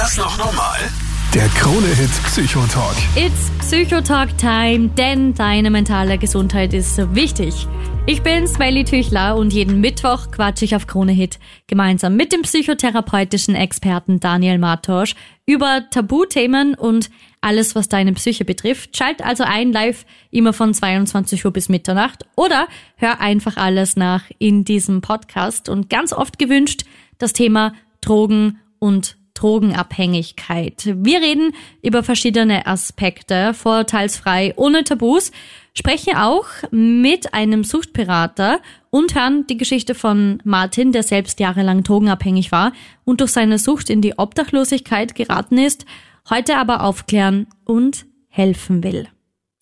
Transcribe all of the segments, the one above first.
das noch normal? Der Krone-Hit Psychotalk. It's Psychotalk Time, denn deine mentale Gesundheit ist so wichtig. Ich bin Smelly Tüchler und jeden Mittwoch quatsche ich auf Krone Hit gemeinsam mit dem psychotherapeutischen Experten Daniel Martosch über Tabuthemen und alles, was deine Psyche betrifft. Schalt also ein live immer von 22 Uhr bis Mitternacht oder hör einfach alles nach in diesem Podcast und ganz oft gewünscht das Thema Drogen und Drogenabhängigkeit. Wir reden über verschiedene Aspekte, vorurteilsfrei, ohne Tabus, sprechen auch mit einem Suchtberater und hören die Geschichte von Martin, der selbst jahrelang drogenabhängig war und durch seine Sucht in die Obdachlosigkeit geraten ist, heute aber aufklären und helfen will.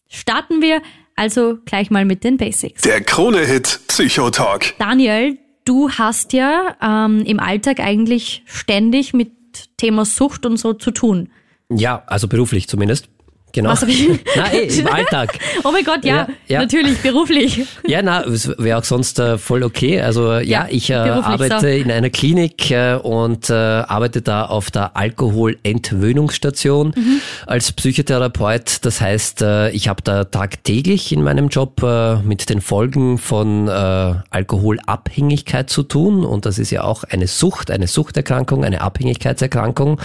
Starten wir also gleich mal mit den Basics. Der Krone-Hit Psychotalk. Daniel, du hast ja ähm, im Alltag eigentlich ständig mit Thema Sucht und so zu tun. Ja, also beruflich zumindest. Genau. Was ich? na, ey, im Alltag. Oh mein Gott, ja, Ja, ja. natürlich, beruflich. Ja, na, es wäre auch sonst äh, voll okay. Also ja, Ja, ich äh, arbeite so. in einer Klinik äh, und äh, arbeite da auf der Alkoholentwöhnungsstation Mhm. als Psychotherapeut. Das heißt, äh, ich habe da tagtäglich in meinem Job äh, mit den Folgen von Alkoholabhängigkeit zu tun. Und das ist ja auch eine Sucht, eine Suchterkrankung, eine Abhängigkeitserkrankung.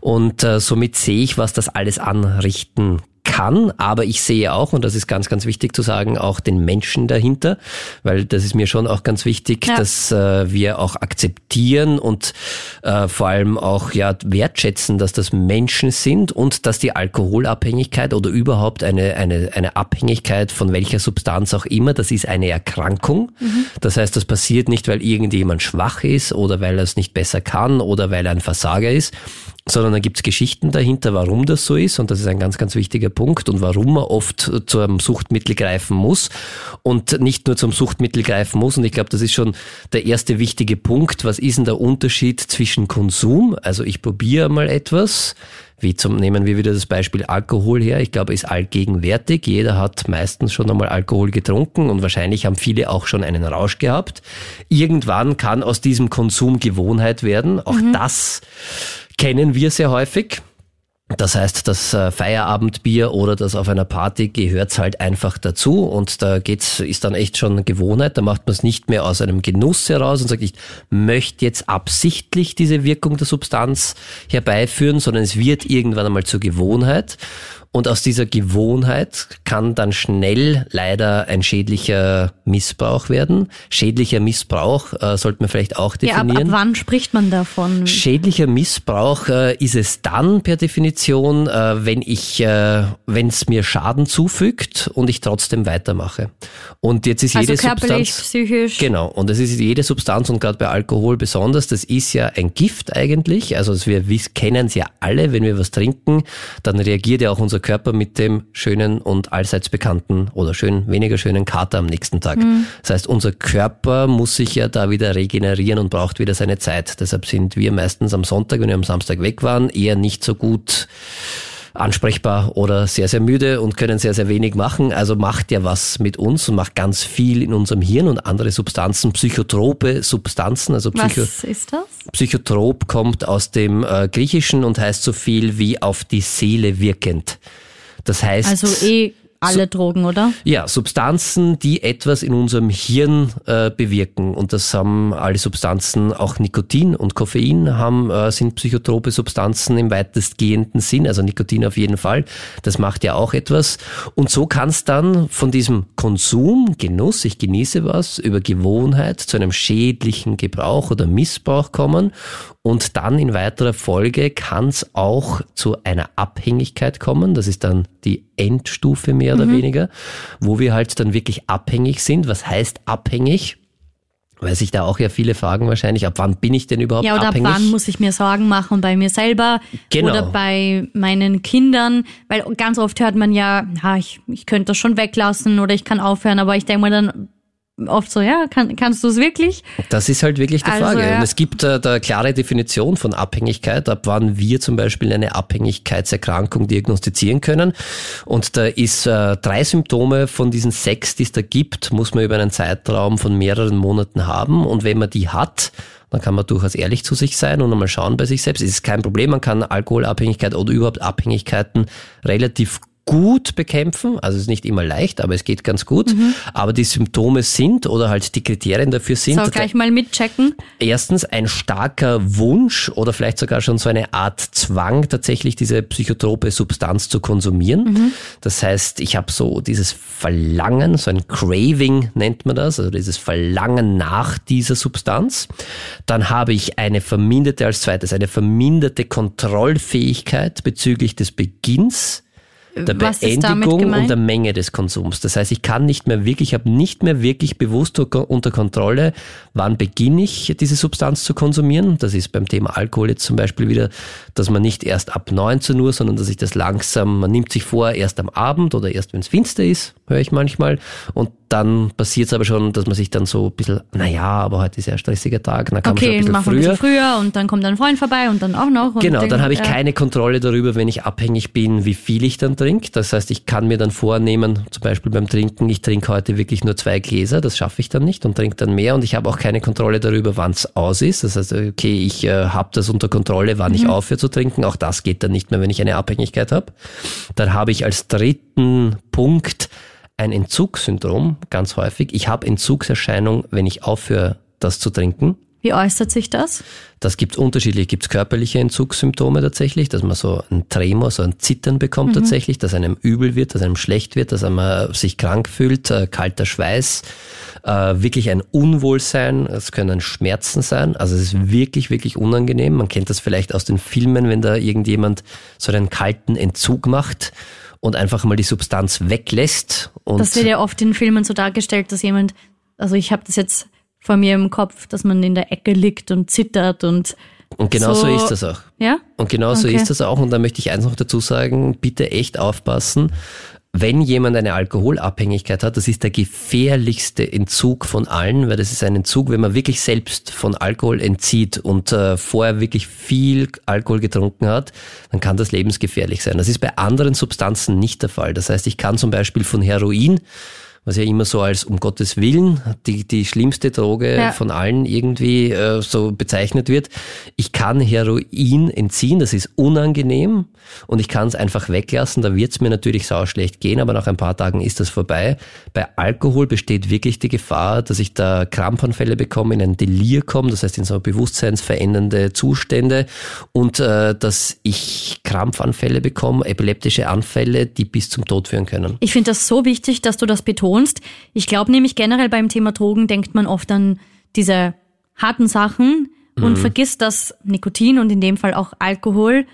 Und somit sehe ich, was das alles anrichten kann, aber ich sehe auch, und das ist ganz, ganz wichtig zu sagen, auch den Menschen dahinter, weil das ist mir schon auch ganz wichtig, Ja. dass äh, wir auch akzeptieren und äh, vor allem auch ja wertschätzen, dass das Menschen sind und dass die Alkoholabhängigkeit oder überhaupt eine, eine, eine Abhängigkeit von welcher Substanz auch immer, das ist eine Erkrankung. Das heißt, das passiert nicht, weil irgendjemand schwach ist oder weil er es nicht besser kann oder weil er ein Versager ist, sondern da gibt's Geschichten dahinter, warum das so ist und das ist ein ganz, ganz wichtiger Punkt und warum man oft zu einem Suchtmittel greifen muss und nicht nur zum Suchtmittel greifen muss und ich glaube, das ist schon der erste wichtige Punkt. Was ist denn der Unterschied zwischen Konsum, also ich probiere mal etwas, wie zum, nehmen wir wieder das Beispiel Alkohol her. Ich glaube, ist allgegenwärtig. Jeder hat meistens schon einmal Alkohol getrunken und wahrscheinlich haben viele auch schon einen Rausch gehabt. Irgendwann kann aus diesem Konsum Gewohnheit werden. Auch das kennen wir sehr häufig. Das heißt, das äh, Feierabendbier oder das auf einer Party gehört halt einfach dazu und da geht's, ist dann echt schon Gewohnheit. Da macht man es nicht mehr aus einem Genuss heraus und sagt, ich möchte jetzt absichtlich diese Wirkung der Substanz herbeiführen, sondern es wird irgendwann einmal zur Gewohnheit. Und aus dieser Gewohnheit kann dann schnell leider ein schädlicher Missbrauch werden. Schädlicher Missbrauch äh, sollte man vielleicht auch Ja, ab, ab definieren. wann spricht man davon? Schädlicher Missbrauch äh, ist es dann per Definition, äh, wenn ich, äh, wenn es mir Schaden zufügt und ich trotzdem weitermache. Und jetzt ist Also jede körperlich, Substanz psychisch. Genau, und das ist jede Substanz und gerade bei Alkohol besonders, das ist ja ein Gift eigentlich. Also wir kennen es ja alle, wenn wir was trinken, dann reagiert ja auch unser Körper mit dem schönen und allseits bekannten oder schön weniger schönen Kater am nächsten Tag. Das heißt, unser Körper muss sich ja da wieder regenerieren und braucht wieder seine Zeit. Deshalb sind wir meistens am Sonntag, wenn wir am Samstag weg waren, eher nicht so gut ansprechbar oder sehr, sehr müde und können sehr, sehr wenig machen. Also macht ja was mit uns und macht ganz viel in unserem Hirn und andere Substanzen, psychotrope Substanzen, also Psycho Was ist das? Psychotrop kommt aus dem äh, Griechischen und heißt so viel wie auf die Seele wirkend. Das heißt, Also eh alle Drogen, oder? ja, Substanzen, die etwas in unserem Hirn äh, bewirken. Und das haben alle Substanzen, auch Nikotin und Koffein haben, äh, sind psychotrope Substanzen im weitestgehenden Sinn, also Nikotin auf jeden Fall. Das macht ja auch etwas. Und so kann es dann von diesem Konsum, Genuss, ich genieße was, über Gewohnheit zu einem schädlichen Gebrauch oder Missbrauch kommen. Und dann in weiterer Folge kann es auch zu einer Abhängigkeit kommen. Das ist dann die Endstufe mehr oder weniger, wo wir halt dann wirklich abhängig sind. Was heißt abhängig? Weil sich da auch ja viele fragen wahrscheinlich, ab wann bin ich denn überhaupt Ja, oder ab abhängig? wann muss ich mir Sorgen machen bei mir selber Genau. oder bei meinen Kindern? Weil ganz oft hört man ja, ja ich, ich könnte das schon weglassen oder ich kann aufhören, aber ich denke mir dann, oft so, ja, kann, kannst du es wirklich? Das ist halt wirklich die Also, Frage. ja. Und es gibt äh, da klare Definition von Abhängigkeit, ab wann wir zum Beispiel eine Abhängigkeitserkrankung diagnostizieren können. Und da ist äh, drei Symptome von diesen sechs, die es da gibt, muss man über einen Zeitraum von mehreren Monaten haben. Und wenn man die hat, dann kann man durchaus ehrlich zu sich sein und einmal schauen bei sich selbst. Es ist kein Problem, man kann Alkoholabhängigkeit oder überhaupt Abhängigkeiten relativ gut bekämpfen. Also es ist nicht immer leicht, aber es geht ganz gut. Aber die Symptome sind oder halt die Kriterien dafür sind. So, gleich mal mitchecken. Erstens ein starker Wunsch oder vielleicht sogar schon so eine Art Zwang, tatsächlich diese psychotrope Substanz zu konsumieren. Das heißt, ich habe so dieses Verlangen, so ein Craving nennt man das, also dieses Verlangen nach dieser Substanz. Dann habe ich eine verminderte, als zweites, eine verminderte Kontrollfähigkeit bezüglich des Beginns der Beendigung und der Menge des Konsums. Das heißt, ich kann nicht mehr wirklich, ich habe nicht mehr wirklich bewusst unter Kontrolle, wann beginne ich diese Substanz zu konsumieren. Das ist beim Thema Alkohol jetzt zum Beispiel wieder, dass man nicht erst ab 19 Uhr, sondern dass ich das langsam, man nimmt sich vor, erst am Abend oder erst wenn es finster ist, höre ich manchmal. Und dann passiert es aber schon, dass man sich dann so ein bisschen, naja, aber heute ist ja ein stressiger Tag, dann kann man schon ein Okay, bisschen machen wir ein früher. bisschen früher und dann kommt ein Freund vorbei und dann auch noch. Und Genau, dann den- habe ich ja. keine Kontrolle darüber, wenn ich abhängig bin, wie viel ich dann trinke. Das heißt, ich kann mir dann vornehmen, zum Beispiel beim Trinken, ich trinke heute wirklich nur zwei Gläser, das schaffe ich dann nicht und trinke dann mehr und ich habe auch keine Kontrolle darüber, wann es aus ist. Das heißt, okay, ich äh, habe das unter Kontrolle, wann ich aufhöre zu trinken. Auch das geht dann nicht mehr, wenn ich eine Abhängigkeit habe. Dann habe ich als dritten Punkt ein Entzugssyndrom, ganz häufig. Ich habe Entzugserscheinung, wenn ich aufhöre, das zu trinken. Wie äußert sich das? Das gibt unterschiedlich, gibt körperliche Entzugssymptome tatsächlich, dass man so ein Tremor, so ein Zittern bekommt tatsächlich, dass einem übel wird, dass einem schlecht wird, dass man sich krank fühlt, äh, kalter Schweiß, äh, wirklich ein Unwohlsein, es können Schmerzen sein, also es ist wirklich, wirklich unangenehm. Man kennt das vielleicht aus den Filmen, wenn da irgendjemand so einen kalten Entzug macht und einfach mal die Substanz weglässt. Und Das wird ja oft in Filmen so dargestellt, dass jemand, also ich habe das jetzt vor mir im Kopf, dass man in der Ecke liegt und zittert und und genau so, so- ist das auch. ja? Und genau so Okay. ist das auch. Und da möchte ich eins noch dazu sagen, bitte echt aufpassen. Wenn jemand eine Alkoholabhängigkeit hat, das ist der gefährlichste Entzug von allen, weil das ist ein Entzug, wenn man wirklich selbst von Alkohol entzieht und äh, vorher wirklich viel Alkohol getrunken hat, dann kann das lebensgefährlich sein. Das ist bei anderen Substanzen nicht der Fall. Das heißt, ich kann zum Beispiel von Heroin, was ja immer so als um Gottes Willen die, die schlimmste Droge Ja. von allen irgendwie äh, so bezeichnet wird. Ich kann Heroin entziehen, das ist unangenehm und ich kann es einfach weglassen, da wird es mir natürlich sauschlecht gehen, aber nach ein paar Tagen ist das vorbei. Bei Alkohol besteht wirklich die Gefahr, dass ich da Krampfanfälle bekomme, in ein Delir komme, das heißt in so bewusstseinsverändernde Zustände und äh, dass ich Krampfanfälle bekomme, epileptische Anfälle, die bis zum Tod führen können. Ich finde das so wichtig, dass du das betonst. Ich glaube nämlich generell beim Thema Drogen denkt man oft an diese harten Sachen und vergisst, dass Nikotin und in dem Fall auch Alkohol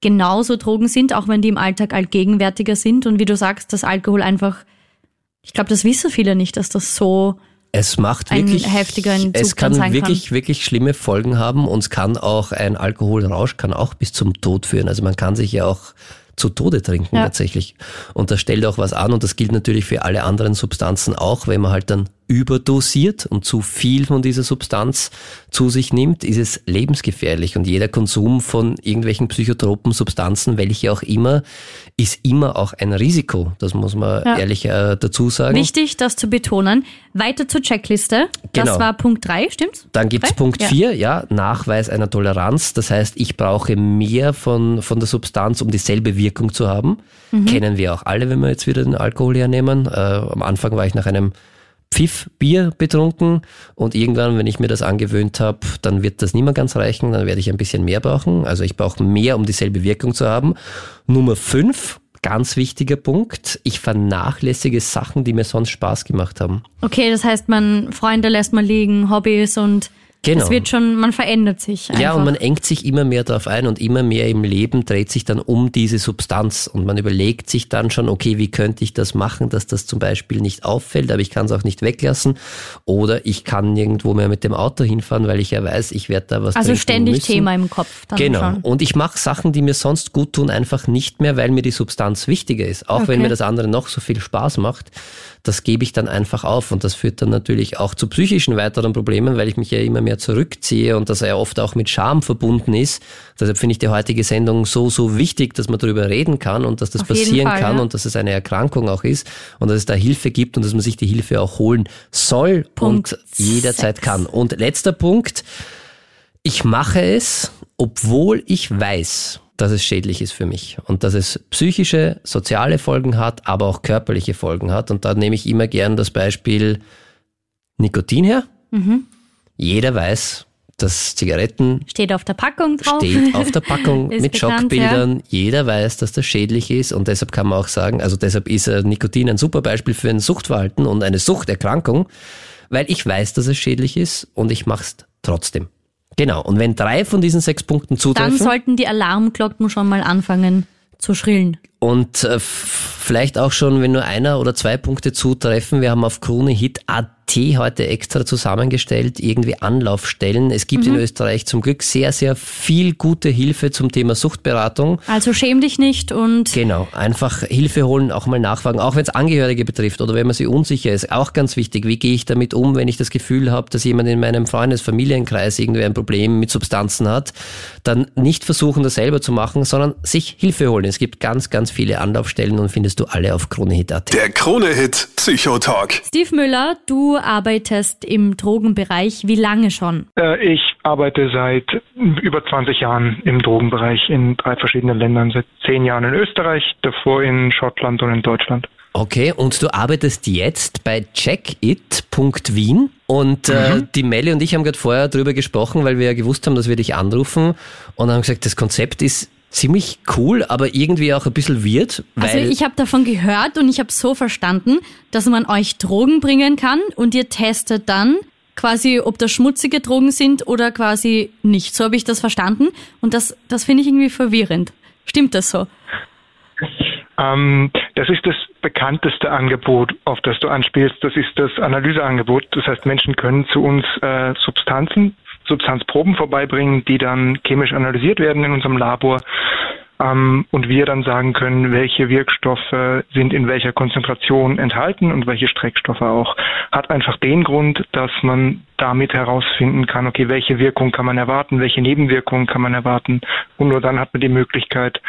genauso Drogen sind, auch wenn die im Alltag allgegenwärtiger sind. Und wie du sagst, dass Alkohol einfach, ich glaube, das wissen viele nicht, dass das so Es macht ein wirklich, es kann sein wirklich, wirklich schlimme Folgen haben und es kann auch ein Alkoholrausch kann auch bis zum Tod führen. Also man kann sich ja auch zu Tode trinken Ja. tatsächlich. Und das stellt auch was an und das gilt natürlich für alle anderen Substanzen auch, wenn man halt dann überdosiert und zu viel von dieser Substanz zu sich nimmt, ist es lebensgefährlich. Und jeder Konsum von irgendwelchen psychotropen Substanzen, welche auch immer, ist immer auch ein Risiko. Das muss man Ja. ehrlich äh, dazu sagen. wichtig, das zu betonen. Weiter zur Checkliste. Das Genau. war Punkt drei, stimmt's? Dann gibt's? Punkt Ja. 4, ja. Nachweis einer Toleranz. Das heißt, ich brauche mehr von, von der Substanz, um dieselbe Wirkung zu haben. Mhm. Kennen wir auch alle, wenn wir jetzt wieder den Alkohol hernehmen. Äh, am Anfang war ich nach einem Pfiff Bier betrunken und irgendwann, wenn ich mir das angewöhnt habe, dann wird das nicht mehr ganz reichen, dann werde ich ein bisschen mehr brauchen. Also ich brauche mehr, um dieselbe Wirkung zu haben. Nummer 5, ganz wichtiger Punkt, ich vernachlässige Sachen, die mir sonst Spaß gemacht haben. Okay, das heißt, man Freunde lässt man liegen, Hobbys und Genau. Es wird schon, man verändert sich. Einfach. Ja, und man engt sich immer mehr darauf ein und immer mehr im Leben dreht sich dann um diese Substanz und man überlegt sich dann schon, okay, wie könnte ich das machen, dass das zum Beispiel nicht auffällt, aber ich kann es auch nicht weglassen oder ich kann nirgendwo mehr mit dem Auto hinfahren, weil ich ja weiß, ich werde da was Also ständig müssen. Thema im Kopf. Genau. Schon. Und ich mache Sachen, die mir sonst gut tun, einfach nicht mehr, weil mir die Substanz wichtiger ist. Auch wenn Okay. mir das andere noch so viel Spaß macht, das gebe ich dann einfach auf. Und das führt dann natürlich auch zu psychischen weiteren Problemen, weil ich mich ja immer mehr zurückziehe und das ja oft auch mit Scham verbunden ist. Deshalb finde ich die heutige Sendung so, so wichtig, dass man darüber reden kann und dass das Auf passieren Fall, kann ja. und dass es eine Erkrankung auch ist und dass es da Hilfe gibt und dass man sich die Hilfe auch holen soll Punkt und jederzeit sechs. kann. Und letzter Punkt. Ich mache es, obwohl ich weiß, dass es schädlich ist für mich und dass es psychische, soziale Folgen hat, aber auch körperliche Folgen hat. Und da nehme ich immer gern das Beispiel Nikotin her. Mhm. Jeder weiß, dass Zigaretten Steht auf der Packung drauf. steht auf der Packung mit bekannt, Schockbildern. Jeder weiß, dass das schädlich ist und deshalb kann man auch sagen, also deshalb ist äh, Nikotin ein super Beispiel für ein Suchtverhalten und eine Suchterkrankung, weil ich weiß, dass es schädlich ist und ich mache es trotzdem. Genau. Und wenn drei von diesen sechs Punkten Dann zutreffen sollten die Alarmglocken schon mal anfangen zu schrillen. Und äh, vielleicht auch schon, wenn nur einer oder zwei Punkte zutreffen, wir haben auf KroneHit.at heute extra zusammengestellt, irgendwie Anlaufstellen. Es gibt in Österreich zum Glück sehr, sehr viel gute Hilfe zum Thema Suchtberatung. Also schäm dich nicht und Genau, einfach Hilfe holen, auch mal nachfragen, auch wenn es Angehörige betrifft oder wenn man sich unsicher ist. Auch ganz wichtig, wie gehe ich damit um, wenn ich das Gefühl habe, dass jemand in meinem Freundes-, Familienkreis irgendwie ein Problem mit Substanzen hat, dann nicht versuchen, das selber zu machen, sondern sich Hilfe holen. Es gibt ganz, ganz viele Anlaufstellen und findest du alle auf KroneHit.at. Der Krone-Hit Psychotalk. Steve Müller, du arbeitest im Drogenbereich. Wie lange schon? Äh, Ich arbeite seit über 20 Jahren im Drogenbereich in drei verschiedenen Ländern. Seit zehn Jahren in Österreich, davor in Schottland und in Deutschland. Okay, und du arbeitest jetzt bei checkit.wien und äh, die Melli und ich haben gerade vorher drüber gesprochen, weil wir ja gewusst haben, dass wir dich anrufen und haben gesagt, das Konzept ist ziemlich cool, aber irgendwie auch ein bisschen weird, weil Also ich habe davon gehört und ich habe so verstanden, dass man euch Drogen bringen kann und ihr testet dann quasi, ob das schmutzige Drogen sind oder quasi nicht. So habe ich das verstanden und das, das finde ich irgendwie verwirrend. Stimmt das so? Ähm, das ist das bekannteste Angebot, auf das du anspielst. Das ist das Analyseangebot. Das heißt, Menschen können zu uns äh, Substanzen, Substanzproben vorbeibringen, die dann chemisch analysiert werden in unserem Labor. Ähm, und wir dann sagen können, welche Wirkstoffe sind in welcher Konzentration enthalten und welche Streckstoffe auch. Hat einfach den Grund, dass man damit herausfinden kann, okay, welche Wirkung kann man erwarten, welche Nebenwirkungen kann man erwarten. Und nur dann hat man die Möglichkeit,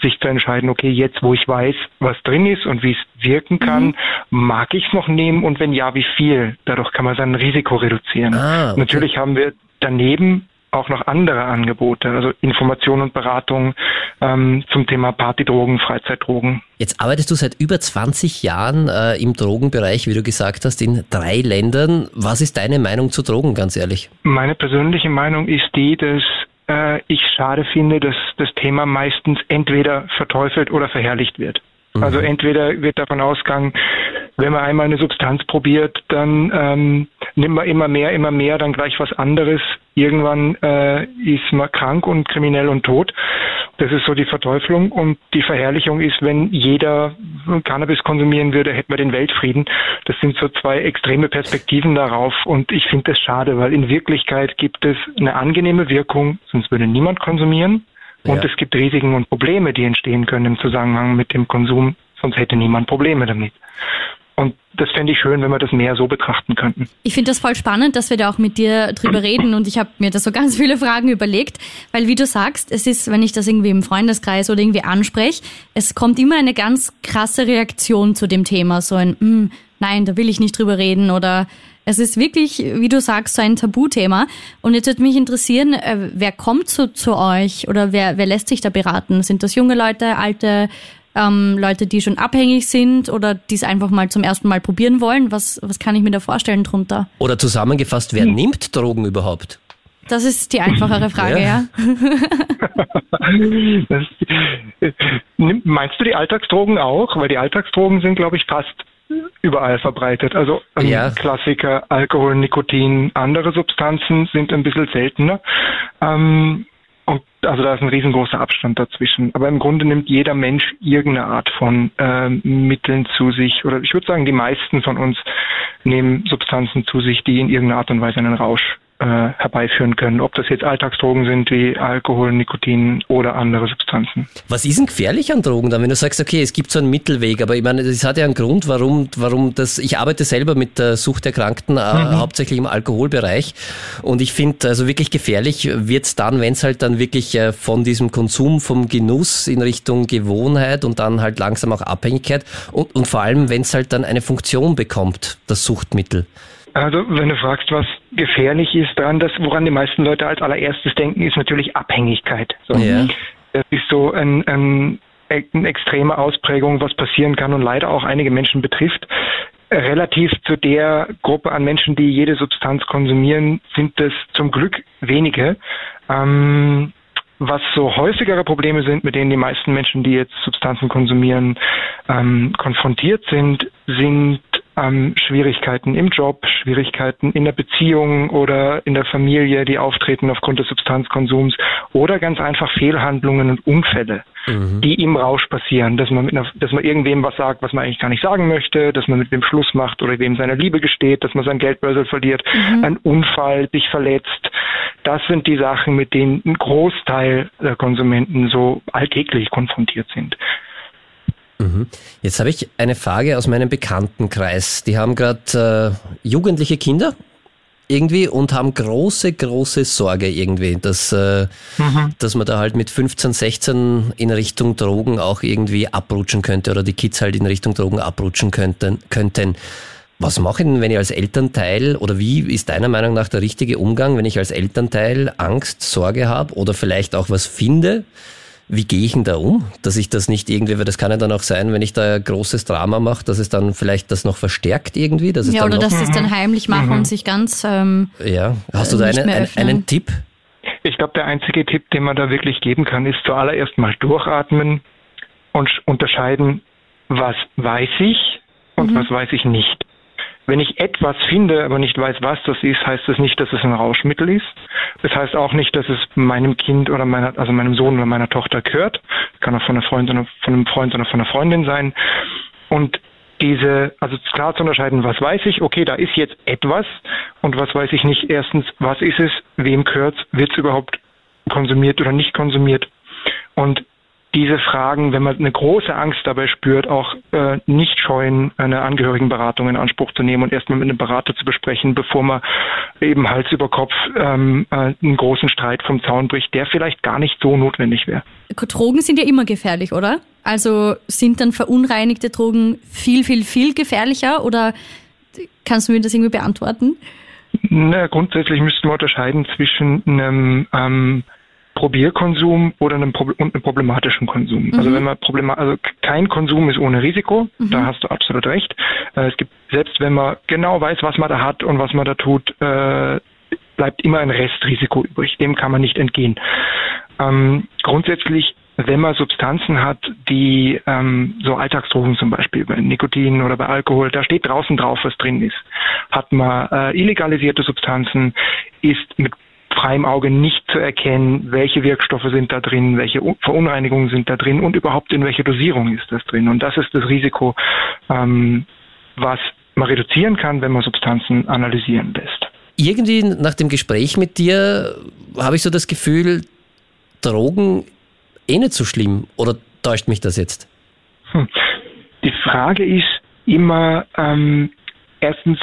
sich zu entscheiden, okay, jetzt wo ich weiß, was drin ist und wie es wirken kann, mag ich es noch nehmen und wenn ja, wie viel? Dadurch kann man sein Risiko reduzieren. Ah, okay. Natürlich haben wir daneben auch noch andere Angebote, also Information und Beratung ähm, zum Thema Partydrogen, Freizeitdrogen. Jetzt arbeitest du seit über 20 Jahren äh, im Drogenbereich, wie du gesagt hast, in drei Ländern. Was ist deine Meinung zu Drogen, ganz ehrlich? Meine persönliche Meinung ist die, dass äh, ich schade finde, dass das Thema meistens entweder verteufelt oder verherrlicht wird. Also entweder wird davon ausgegangen, wenn man einmal eine Substanz probiert, dann ähm, nimmt man immer mehr, immer mehr, dann gleich was anderes. Irgendwann äh, ist man krank und kriminell und tot. Das ist so die Verteuflung und die Verherrlichung ist, wenn jeder Cannabis konsumieren würde, hätten wir den Weltfrieden. Das sind so zwei extreme Perspektiven darauf und ich finde das schade, weil in Wirklichkeit gibt es eine angenehme Wirkung, sonst würde niemand konsumieren. Und Ja. es gibt Risiken und Probleme, die entstehen können im Zusammenhang mit dem Konsum, sonst hätte niemand Probleme damit. Und das fände ich schön, wenn wir das mehr so betrachten könnten. Ich finde das voll spannend, dass wir da auch mit dir drüber reden und ich habe mir da so ganz viele Fragen überlegt, weil wie du sagst, es ist, wenn ich das irgendwie im Freundeskreis oder irgendwie anspreche, es kommt immer eine ganz krasse Reaktion zu dem Thema, so ein "Mm, nein, da will ich nicht drüber reden oder es ist wirklich, wie du sagst, so ein Tabuthema. Und jetzt würde mich interessieren, äh, wer kommt zu, zu euch oder wer, wer lässt sich da beraten? Sind das junge Leute, alte ähm, Leute, die schon abhängig sind oder die es einfach mal zum ersten Mal probieren wollen? Was, was kann ich mir da vorstellen drunter? Oder zusammengefasst, wer nimmt Drogen überhaupt? Das ist die einfachere Frage, Ja. ja. Das, meinst du die Alltagsdrogen auch? Weil die Alltagsdrogen sind, glaube ich, fast überall verbreitet. Also ähm, ja. Klassiker, Alkohol, Nikotin, andere Substanzen sind ein bisschen seltener. Ähm, und also da ist ein riesengroßer Abstand dazwischen. Aber im Grunde nimmt jeder Mensch irgendeine Art von äh, Mitteln zu sich. Oder ich würde sagen, die meisten von uns nehmen Substanzen zu sich, die in irgendeiner Art und Weise einen Rausch äh, herbeiführen können, ob das jetzt Alltagsdrogen sind wie Alkohol, Nikotin oder andere Substanzen. Was ist denn gefährlich an Drogen dann, wenn du sagst, okay, es gibt so einen Mittelweg, aber ich meine, das hat ja einen Grund, warum, warum das, ich arbeite selber mit der Suchterkrankten, äh, mhm. hauptsächlich im Alkoholbereich und ich finde, also wirklich gefährlich wird es dann, wenn es halt dann wirklich äh, von diesem Konsum, vom Genuss in Richtung Gewohnheit und dann halt langsam auch Abhängigkeit und, und vor allem, wenn es halt dann eine Funktion bekommt, das Suchtmittel. Also wenn du fragst, was gefährlich ist daran, das, woran die meisten Leute als allererstes denken, ist natürlich Abhängigkeit. So. Ja. Das ist so ein, ein, eine extreme Ausprägung, was passieren kann und leider auch einige Menschen betrifft. Relativ zu der Gruppe an Menschen, die jede Substanz konsumieren, sind es zum Glück wenige. Ähm, was so häufigere Probleme sind, mit denen die meisten Menschen, die jetzt Substanzen konsumieren, ähm, konfrontiert sind, sind ähm, Schwierigkeiten im Job, Schwierigkeiten in der Beziehung oder in der Familie, die auftreten aufgrund des Substanzkonsums oder ganz einfach Fehlhandlungen und Unfälle, mhm. die im Rausch passieren, dass man mit einer, dass man irgendwem was sagt, was man eigentlich gar nicht sagen möchte, dass man mit wem Schluss macht oder wem seine Liebe gesteht, dass man sein Geldbörsel verliert, mhm. ein Unfall, sich verletzt. Das sind die Sachen, mit denen ein Großteil der Konsumenten so alltäglich konfrontiert sind. Mhm. Jetzt habe ich eine Frage aus meinem Bekanntenkreis. Die haben gerade äh, jugendliche Kinder irgendwie und haben große, große Sorge irgendwie, dass, äh, mhm. dass man da halt mit 15, 16 in Richtung Drogen auch irgendwie abrutschen könnte oder die Kids halt in Richtung Drogen abrutschen könnten. könnten. Was mache ich denn, wenn ich als Elternteil oder wie ist deiner Meinung nach der richtige Umgang, wenn ich als Elternteil Angst, Sorge habe oder vielleicht auch was finde? Wie gehe ich denn da um, dass ich das nicht irgendwie, weil das kann ja dann auch sein, wenn ich da großes Drama mache, dass es dann vielleicht das noch verstärkt irgendwie. Dass es ja, dann oder dass sie es dann heimlich machen mhm. und sich ganz. Ähm, ja, hast du da einen, einen, einen Tipp? Ich glaube, der einzige Tipp, den man da wirklich geben kann, ist zuallererst mal durchatmen und unterscheiden, was weiß ich und mhm. was weiß ich nicht. Wenn ich etwas finde, aber nicht weiß, was das ist, heißt das nicht, dass es ein Rauschmittel ist. Das heißt auch nicht, dass es meinem Kind oder meiner, also meinem Sohn oder meiner Tochter gehört. Kann auch von, einer Freund oder, von einem Freund oder von einer Freundin sein. Und diese, also klar zu unterscheiden, was weiß ich, okay, da ist jetzt etwas und was weiß ich nicht. Erstens, was ist es, wem gehört es, wird es überhaupt konsumiert oder nicht konsumiert? Und diese Fragen, wenn man eine große Angst dabei spürt, auch äh, nicht scheuen, eine Angehörigenberatung in Anspruch zu nehmen und erstmal mit einem Berater zu besprechen, bevor man eben Hals über Kopf ähm, äh, einen großen Streit vom Zaun bricht, der vielleicht gar nicht so notwendig wäre. Drogen sind ja immer gefährlich, oder? Also sind dann verunreinigte Drogen viel, viel, viel gefährlicher oder kannst du mir das irgendwie beantworten? Na, grundsätzlich müssten wir unterscheiden zwischen einem ähm, Probierkonsum oder einem, und einem problematischen Konsum. Mhm. Also wenn man Problema also kein Konsum ist ohne Risiko, mhm. da hast du absolut recht. Äh, es gibt selbst wenn man genau weiß, was man da hat und was man da tut, äh, bleibt immer ein Restrisiko übrig. Dem kann man nicht entgehen. Ähm, grundsätzlich wenn man Substanzen hat, die ähm, so Alltagsdrogen zum Beispiel, bei Nikotin oder bei Alkohol, da steht draußen drauf, was drin ist. Hat man äh, illegalisierte Substanzen, ist mit freiem Auge nicht zu erkennen, welche Wirkstoffe sind da drin, welche Verunreinigungen sind da drin und überhaupt in welcher Dosierung ist das drin. Und das ist das Risiko, ähm, was man reduzieren kann, wenn man Substanzen analysieren lässt. Irgendwie nach dem Gespräch mit dir habe ich so das Gefühl, Drogen eh nicht so schlimm. Oder täuscht mich das jetzt? Hm. Die Frage ist immer, ähm, erstens,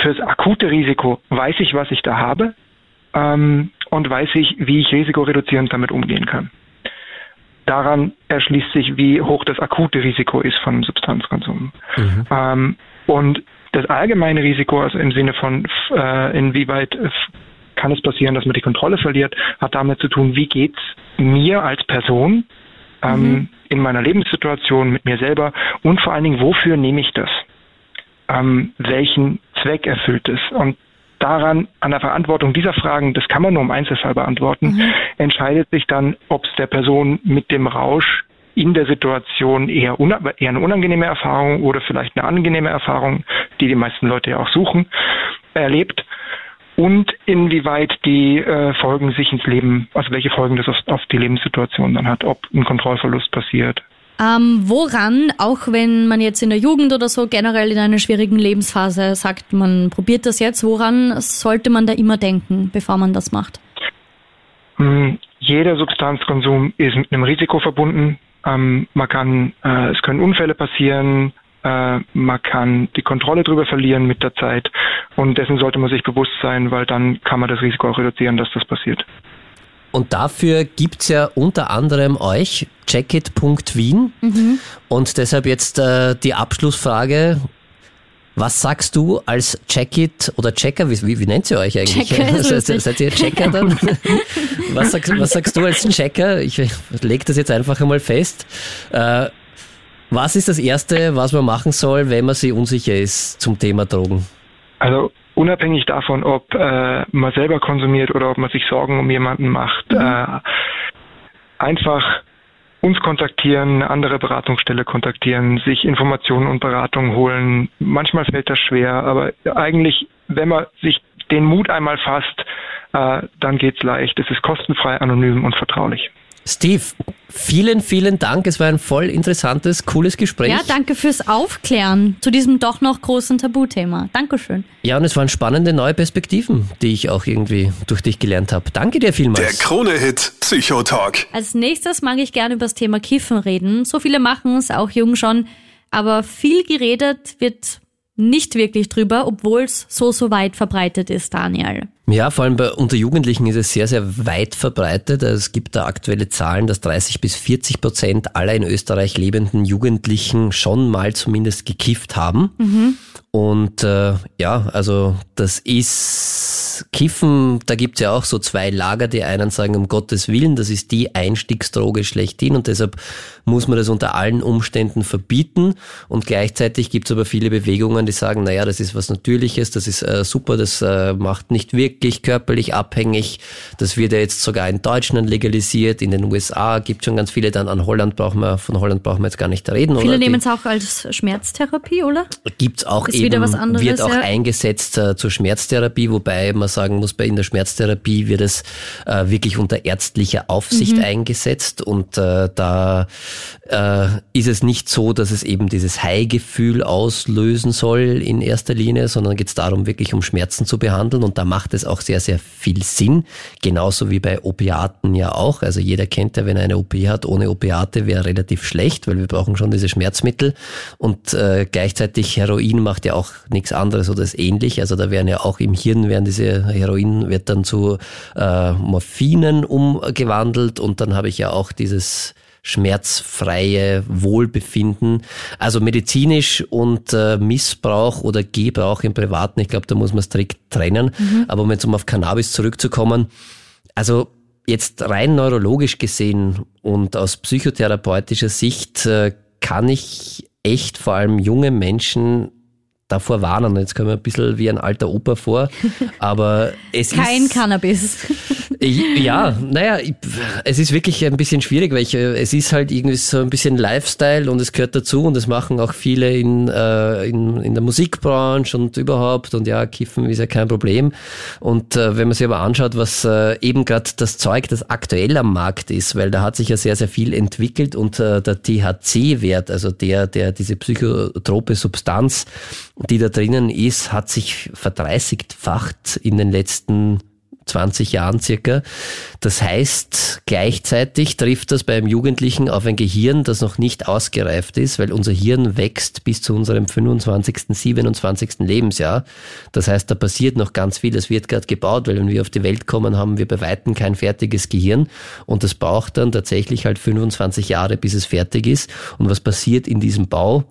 fürs akute Risiko weiß ich, was ich da habe ähm, und weiß ich, wie ich risikoreduzierend damit umgehen kann. Daran erschließt sich, wie hoch das akute Risiko ist von Substanzkonsum. Mhm. Ähm, und das allgemeine Risiko, also im Sinne von äh, inwieweit kann es passieren, dass man die Kontrolle verliert, hat damit zu tun, wie geht es mir als Person ähm, mhm. in meiner Lebenssituation mit mir selber und vor allen Dingen, wofür nehme ich das? Ähm, welchen Zweck erfüllt es? Und daran, an der Verantwortung dieser Fragen, das kann man nur im Einzelfall beantworten, mhm. entscheidet sich dann, ob es der Person mit dem Rausch in der Situation eher, eher eine unangenehme Erfahrung oder vielleicht eine angenehme Erfahrung, die die meisten Leute ja auch suchen, erlebt und inwieweit die äh, Folgen sich ins Leben, also welche Folgen das auf, auf die Lebenssituation dann hat, ob ein Kontrollverlust passiert. Ähm, woran, auch wenn man jetzt in der Jugend oder so generell in einer schwierigen Lebensphase sagt, man probiert das jetzt, woran sollte man da immer denken, bevor man das macht? Hm, jeder Substanzkonsum ist mit einem Risiko verbunden. Ähm, man kann, äh, es können Unfälle passieren, äh, man kann die Kontrolle darüber verlieren mit der Zeit und dessen sollte man sich bewusst sein, weil dann kann man das Risiko auch reduzieren, dass das passiert. Und dafür gibt's ja unter anderem euch, checkit.wien. Mhm. Und deshalb jetzt äh, die Abschlussfrage. Was sagst du als Checkit oder Checker? Wie, wie, wie nennt ihr euch eigentlich? Checker, seid, seid ihr Checker dann? was, sagst, was sagst du als Checker? Ich lege das jetzt einfach einmal fest. Äh, was ist das Erste, was man machen soll, wenn man sich unsicher ist zum Thema Drogen? Also unabhängig davon, ob äh, man selber konsumiert oder ob man sich Sorgen um jemanden macht, mhm. äh, einfach uns kontaktieren, eine andere Beratungsstelle kontaktieren, sich Informationen und Beratungen holen. Manchmal fällt das schwer, aber eigentlich, wenn man sich den Mut einmal fasst, äh, dann geht's leicht. Es ist kostenfrei, anonym und vertraulich. Steve, vielen, vielen Dank. Es war ein voll interessantes, cooles Gespräch. Ja, danke fürs Aufklären zu diesem doch noch großen Tabuthema. Dankeschön. Ja, und es waren spannende neue Perspektiven, die ich auch irgendwie durch dich gelernt habe. Danke dir vielmals. Der Krone-Hit Psychotalk. Als nächstes mag ich gerne über das Thema Kiffen reden. So viele machen es, auch jung schon. Aber viel geredet wird nicht wirklich drüber, obwohl es so, so weit verbreitet ist, Daniel. Ja, vor allem bei unter Jugendlichen ist es sehr, sehr weit verbreitet. Also es gibt da aktuelle Zahlen, dass 30 bis 40 Prozent aller in Österreich lebenden Jugendlichen schon mal zumindest gekifft haben. Mhm. Und äh, ja, also das ist Kiffen, da gibt's ja auch so zwei Lager, die einen sagen, um Gottes Willen, das ist die Einstiegsdroge schlechthin und deshalb muss man das unter allen Umständen verbieten. Und gleichzeitig gibt's aber viele Bewegungen, die sagen, naja, das ist was Natürliches, das ist äh, super, das äh, macht nicht wirklich körperlich abhängig. Das wird ja jetzt sogar in Deutschland legalisiert, in den USA gibt schon ganz viele, dann an Holland brauchen wir, von Holland brauchen wir jetzt gar nicht reden. Viele nehmen es auch als Schmerztherapie, oder? Gibt's auch ist eben, anderes, wird auch ja. eingesetzt äh, zur Schmerztherapie, wobei man sagen muss, bei in der Schmerztherapie wird es äh, wirklich unter ärztlicher Aufsicht mhm. eingesetzt und äh, da äh, ist es nicht so, dass es eben dieses High-Gefühl auslösen soll in erster Linie, sondern geht es darum, wirklich um Schmerzen zu behandeln und da macht es auch sehr, sehr viel Sinn, genauso wie bei Opiaten ja auch. Also jeder kennt ja, wenn er eine OP hat, ohne Opiate wäre relativ schlecht, weil wir brauchen schon diese Schmerzmittel und äh, gleichzeitig Heroin macht ja auch nichts anderes oder ist ähnlich. Also da werden ja auch im Hirn werden diese Heroin wird dann zu äh, Morphinen umgewandelt und dann habe ich ja auch dieses schmerzfreie Wohlbefinden. Also medizinisch und äh, Missbrauch oder Gebrauch im Privaten, ich glaube, da muss man strikt trennen. Mhm. Aber um jetzt um auf Cannabis zurückzukommen, also jetzt rein neurologisch gesehen und aus psychotherapeutischer Sicht äh, kann ich echt vor allem junge Menschen davor warnen. Jetzt kommen wir ein bisschen wie ein alter Opa vor, aber es Kein ist... Kein Cannabis. Ja, naja, es ist wirklich ein bisschen schwierig, weil ich, äh, es ist halt irgendwie so ein bisschen Lifestyle und es gehört dazu und das machen auch viele in, äh, in, in der Musikbranche und überhaupt und ja, Kiffen ist ja kein Problem. Und äh, wenn man sich aber anschaut, was äh, eben gerade das Zeug, das aktuell am Markt ist, weil da hat sich ja sehr, sehr viel entwickelt und äh, der THC-Wert, also der, der diese psychotrope Substanz, die da drinnen ist, hat sich verdreißigfacht in den letzten 20 Jahren circa. Das heißt, gleichzeitig trifft das beim Jugendlichen auf ein Gehirn, das noch nicht ausgereift ist, weil unser Hirn wächst bis zu unserem 25., 27. Lebensjahr. Das heißt, da passiert noch ganz viel. Es wird gerade gebaut, weil wenn wir auf die Welt kommen, haben wir bei Weitem kein fertiges Gehirn und das braucht dann tatsächlich halt 25 Jahre, bis es fertig ist. Und was passiert in diesem Bau?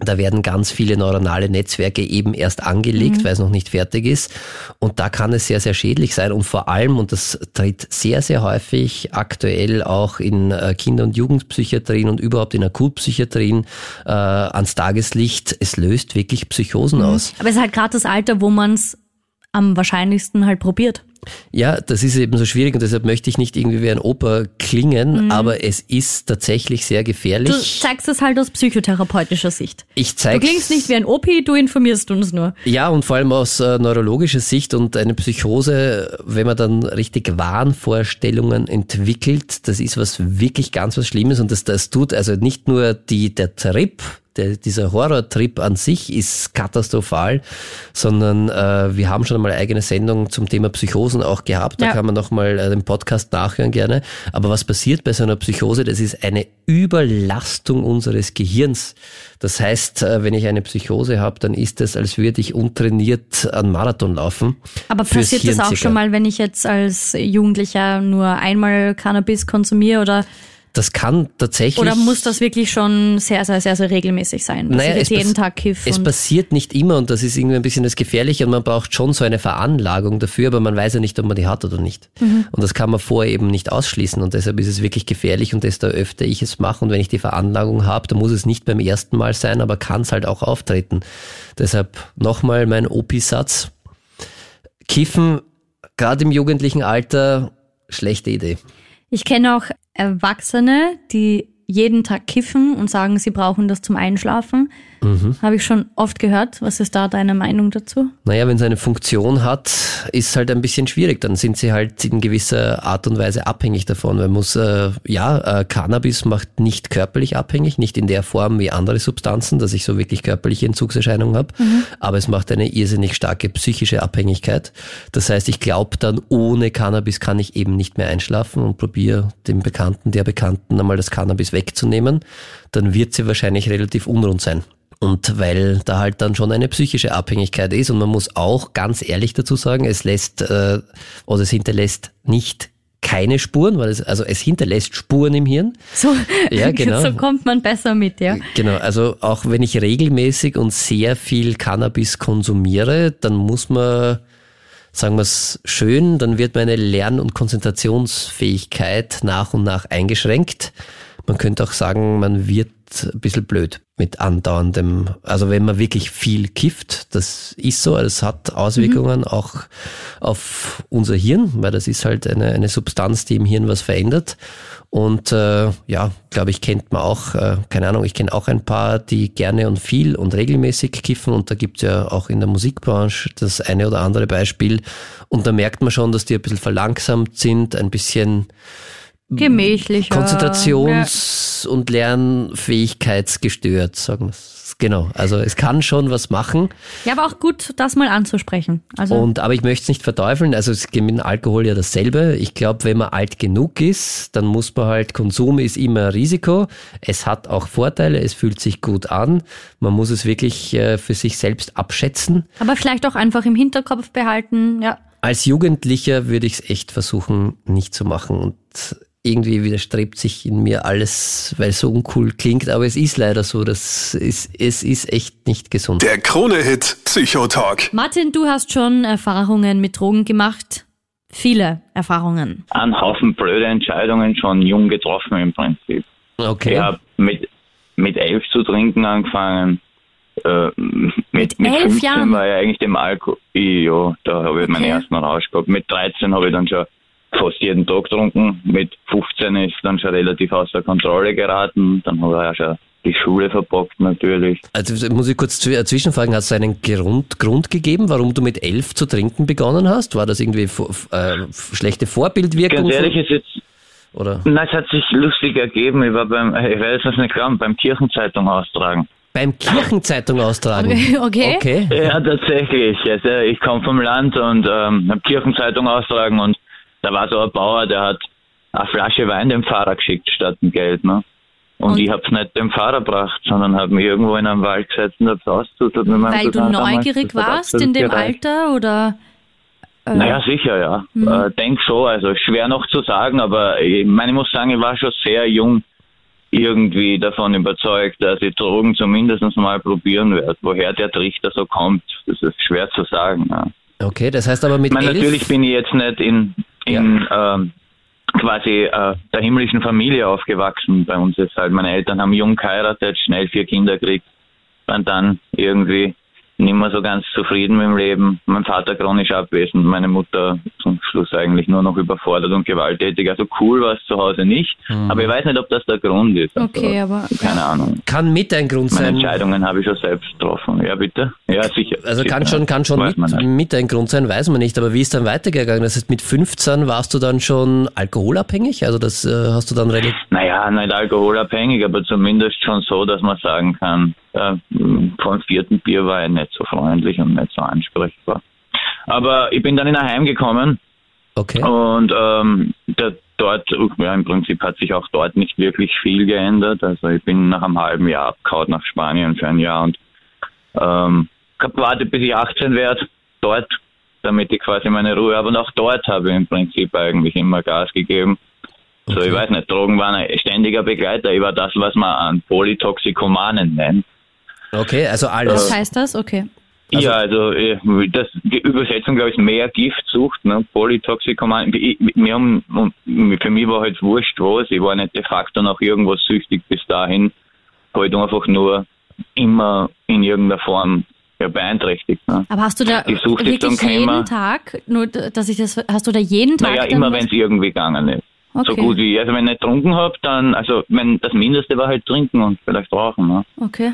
Da werden ganz viele neuronale Netzwerke eben erst angelegt, mhm. weil es noch nicht fertig ist. Und da kann es sehr, sehr schädlich sein. Und vor allem, und das tritt sehr, sehr häufig aktuell auch in äh, Kinder- und Jugendpsychiatrien und überhaupt in Akutpsychiatrien äh, ans Tageslicht, es löst wirklich Psychosen mhm. aus. Aber es ist halt gerade das Alter, wo man es am wahrscheinlichsten halt probiert. Ja, das ist eben so schwierig und deshalb möchte ich nicht irgendwie wie ein Opa klingen, mhm. aber es ist tatsächlich sehr gefährlich. Du zeigst es halt aus psychotherapeutischer Sicht. Ich zeig's. Du klingst nicht wie ein Opi, du informierst uns nur. Ja, und vor allem aus äh, neurologischer Sicht und eine Psychose, wenn man dann richtig Wahnvorstellungen entwickelt, das ist was wirklich ganz was Schlimmes und das, das tut also nicht nur die, der Trip, der, dieser Horrortrip an sich ist katastrophal, sondern äh, wir haben schon einmal eine eigene Sendung zum Thema Psychosen auch gehabt. Da ja. kann man nochmal äh, den Podcast nachhören gerne. Aber was passiert bei so einer Psychose? Das ist eine Überlastung unseres Gehirns. Das heißt, äh, wenn ich eine Psychose habe, dann ist es, als würde ich untrainiert einen Marathon laufen. Aber passiert das auch schon mal, wenn ich jetzt als Jugendlicher nur einmal Cannabis konsumiere oder das kann tatsächlich. Oder muss das wirklich schon sehr, sehr, sehr, sehr regelmäßig sein? Naja, jetzt jeden Tag kiff. Es passiert nicht immer und das ist irgendwie ein bisschen das Gefährliche und man braucht schon so eine Veranlagung dafür, aber man weiß ja nicht, ob man die hat oder nicht. Mhm. Und das kann man vorher eben nicht ausschließen und deshalb ist es wirklich gefährlich und desto öfter ich es mache und wenn ich die Veranlagung habe, dann muss es nicht beim ersten Mal sein, aber kann es halt auch auftreten. Deshalb nochmal mein Opi-Satz. Kiffen, gerade im jugendlichen Alter, schlechte Idee. Ich kenne auch Erwachsene, die jeden Tag kiffen und sagen, sie brauchen das zum Einschlafen. Mhm. Habe ich schon oft gehört. Was ist da deine Meinung dazu? Naja, wenn es eine Funktion hat, ist halt ein bisschen schwierig. Dann sind sie halt in gewisser Art und Weise abhängig davon. Man muss, äh, ja, äh, Cannabis macht nicht körperlich abhängig, nicht in der Form wie andere Substanzen, dass ich so wirklich körperliche Entzugserscheinungen habe. Mhm. Aber es macht eine irrsinnig starke psychische Abhängigkeit. Das heißt, ich glaube dann, ohne Cannabis kann ich eben nicht mehr einschlafen und probiere dem Bekannten, der Bekannten einmal das Cannabis wegzunehmen. Dann wird sie wahrscheinlich relativ unrund sein. Und weil da halt dann schon eine psychische Abhängigkeit ist und man muss auch ganz ehrlich dazu sagen, es lässt äh, oder es hinterlässt nicht keine Spuren, weil es, also es hinterlässt Spuren im Hirn. So, ja, genau. so kommt man besser mit, ja. Genau, also auch wenn ich regelmäßig und sehr viel Cannabis konsumiere, dann muss man, sagen wir es schön, dann wird meine Lern- und Konzentrationsfähigkeit nach und nach eingeschränkt. Man könnte auch sagen, man wird ein bisschen blöd mit andauerndem, also wenn man wirklich viel kifft, das ist so, es hat Auswirkungen mhm. auch auf unser Hirn, weil das ist halt eine, eine Substanz, die im Hirn was verändert. Und äh, ja, glaube ich, kennt man auch, äh, keine Ahnung, ich kenne auch ein paar, die gerne und viel und regelmäßig kiffen und da gibt's ja auch in der Musikbranche das eine oder andere Beispiel. Und da merkt man schon, dass die ein bisschen verlangsamt sind, ein bisschen gemächlicher. Konzentrations- ja. und Lernfähigkeitsgestört, sagen wir es. Genau, also es kann schon was machen. Ja, aber auch gut, das mal anzusprechen. Also und aber ich möchte es nicht verteufeln. Also es geht mit dem Alkohol ja dasselbe. Ich glaube, wenn man alt genug ist, dann muss man halt Konsum ist immer ein Risiko. Es hat auch Vorteile. Es fühlt sich gut an. Man muss es wirklich äh, für sich selbst abschätzen. Aber vielleicht auch einfach im Hinterkopf behalten. Ja. Als Jugendlicher würde ich es echt versuchen, nicht zu machen und irgendwie widerstrebt sich in mir alles, weil es so uncool klingt, aber es ist leider so, dass es, es ist echt nicht gesund. Der Krone-Hit Psychotalk. Martin, du hast schon Erfahrungen mit Drogen gemacht. Viele Erfahrungen. Ein Haufen blöde Entscheidungen schon jung getroffen im Prinzip. Okay. Ich habe mit, mit elf zu trinken angefangen. Äh, mit, mit, mit elf 15 Jahren? war ja eigentlich dem Alkohol. Ja, da habe ich okay. meinen ersten Rausch gehabt. Mit 13 habe ich dann schon fast jeden Tag getrunken. Mit 15 ist dann schon relativ außer Kontrolle geraten. Dann habe ich ja schon die Schule verbockt natürlich. Also muss ich kurz zwischenfragen, hast du einen Grund, Grund gegeben, warum du mit elf zu trinken begonnen hast? War das irgendwie äh, schlechte Vorbildwirkung? Ganz ehrlich, ist jetzt oder? Nein, es hat sich lustig ergeben. Ich war beim, ich werde es nicht glauben, beim Kirchenzeitung austragen. Beim Kirchenzeitung austragen? Okay. okay. Ja, tatsächlich. Also ich komme vom Land und ähm, habe Kirchenzeitung austragen und da war so ein Bauer, der hat eine Flasche Wein dem Fahrer geschickt statt dem Geld. Ne? Und, und ich habe es nicht dem Fahrer gebracht, sondern habe mich irgendwo in einem Wald gesetzt und habe es ausgesucht. Weil du neugierig warst in dem gereicht. Alter oder? Äh, naja, sicher, ja. Mhm. Äh, denk so, also schwer noch zu sagen, aber ich meine, ich muss sagen, ich war schon sehr jung irgendwie davon überzeugt, dass ich Drogen zumindest mal probieren werde. Woher der Trichter so kommt, das ist schwer zu sagen. Ja. Okay, das heißt aber mit ich meine, Natürlich bin ich jetzt nicht in, in ja. ähm, quasi äh, der himmlischen Familie aufgewachsen. Bei uns ist halt, meine Eltern haben jung geheiratet, schnell vier Kinder gekriegt und dann irgendwie nicht mehr so ganz zufrieden mit dem Leben. Mein Vater chronisch abwesend, meine Mutter zum Schluss eigentlich nur noch überfordert und gewalttätig. Also cool war es zu Hause nicht, Mhm. aber ich weiß nicht, ob das der Grund ist. Also, Okay, aber- Keine Ahnung. Kann mit ein Grund Meine sein. Entscheidungen habe ich schon selbst getroffen. Ja, bitte? Ja, sicher. Also kann sicher, schon, kann schon weiß man mit, mit ein Grund sein, weiß man nicht. Aber wie ist dann weitergegangen? Das heißt, mit 15 warst du dann schon alkoholabhängig? Also das äh, hast du dann relativ. Naja, nicht alkoholabhängig, aber zumindest schon so, dass man sagen kann, äh, vom vierten Bier war er nicht so freundlich und nicht so ansprechbar. Aber ich bin dann in ein Heim gekommen Okay. und ähm, der, dort, ja, im Prinzip hat sich auch dort nicht wirklich viel geändert. Also ich bin nach einem halben Jahr abgehauen nach Spanien für ein Jahr und ähm, gewartet, bis ich 18 werde, dort, damit ich quasi meine Ruhe habe. Und auch dort habe ich im Prinzip eigentlich immer Gas gegeben. So, Okay. ich weiß nicht, Drogen waren ein ständiger Begleiter. Ich war das, was man an Polytoxikomanen nennt. Okay, also Was alles. heißt das? Okay. Also- ja, also äh, das, die Übersetzung, glaube ich, ist mehr Giftsucht, ne? Polytoxikoman. Ich, wir haben, für mich war halt wurscht was. Ich war nicht de facto noch irgendwas süchtig bis dahin. Halt einfach nur immer in irgendeiner Form ja, beeinträchtigt. Ne? Aber hast du da Die Sucht ist wirklich dann jeden Tag, nur dass ich das, hast du da jeden Tag? Naja, immer wenn es irgendwie gegangen ist. So Okay. gut wie, also wenn ich nicht getrunken habe, dann, also wenn das Mindeste war halt trinken und vielleicht rauchen. Ne? Okay.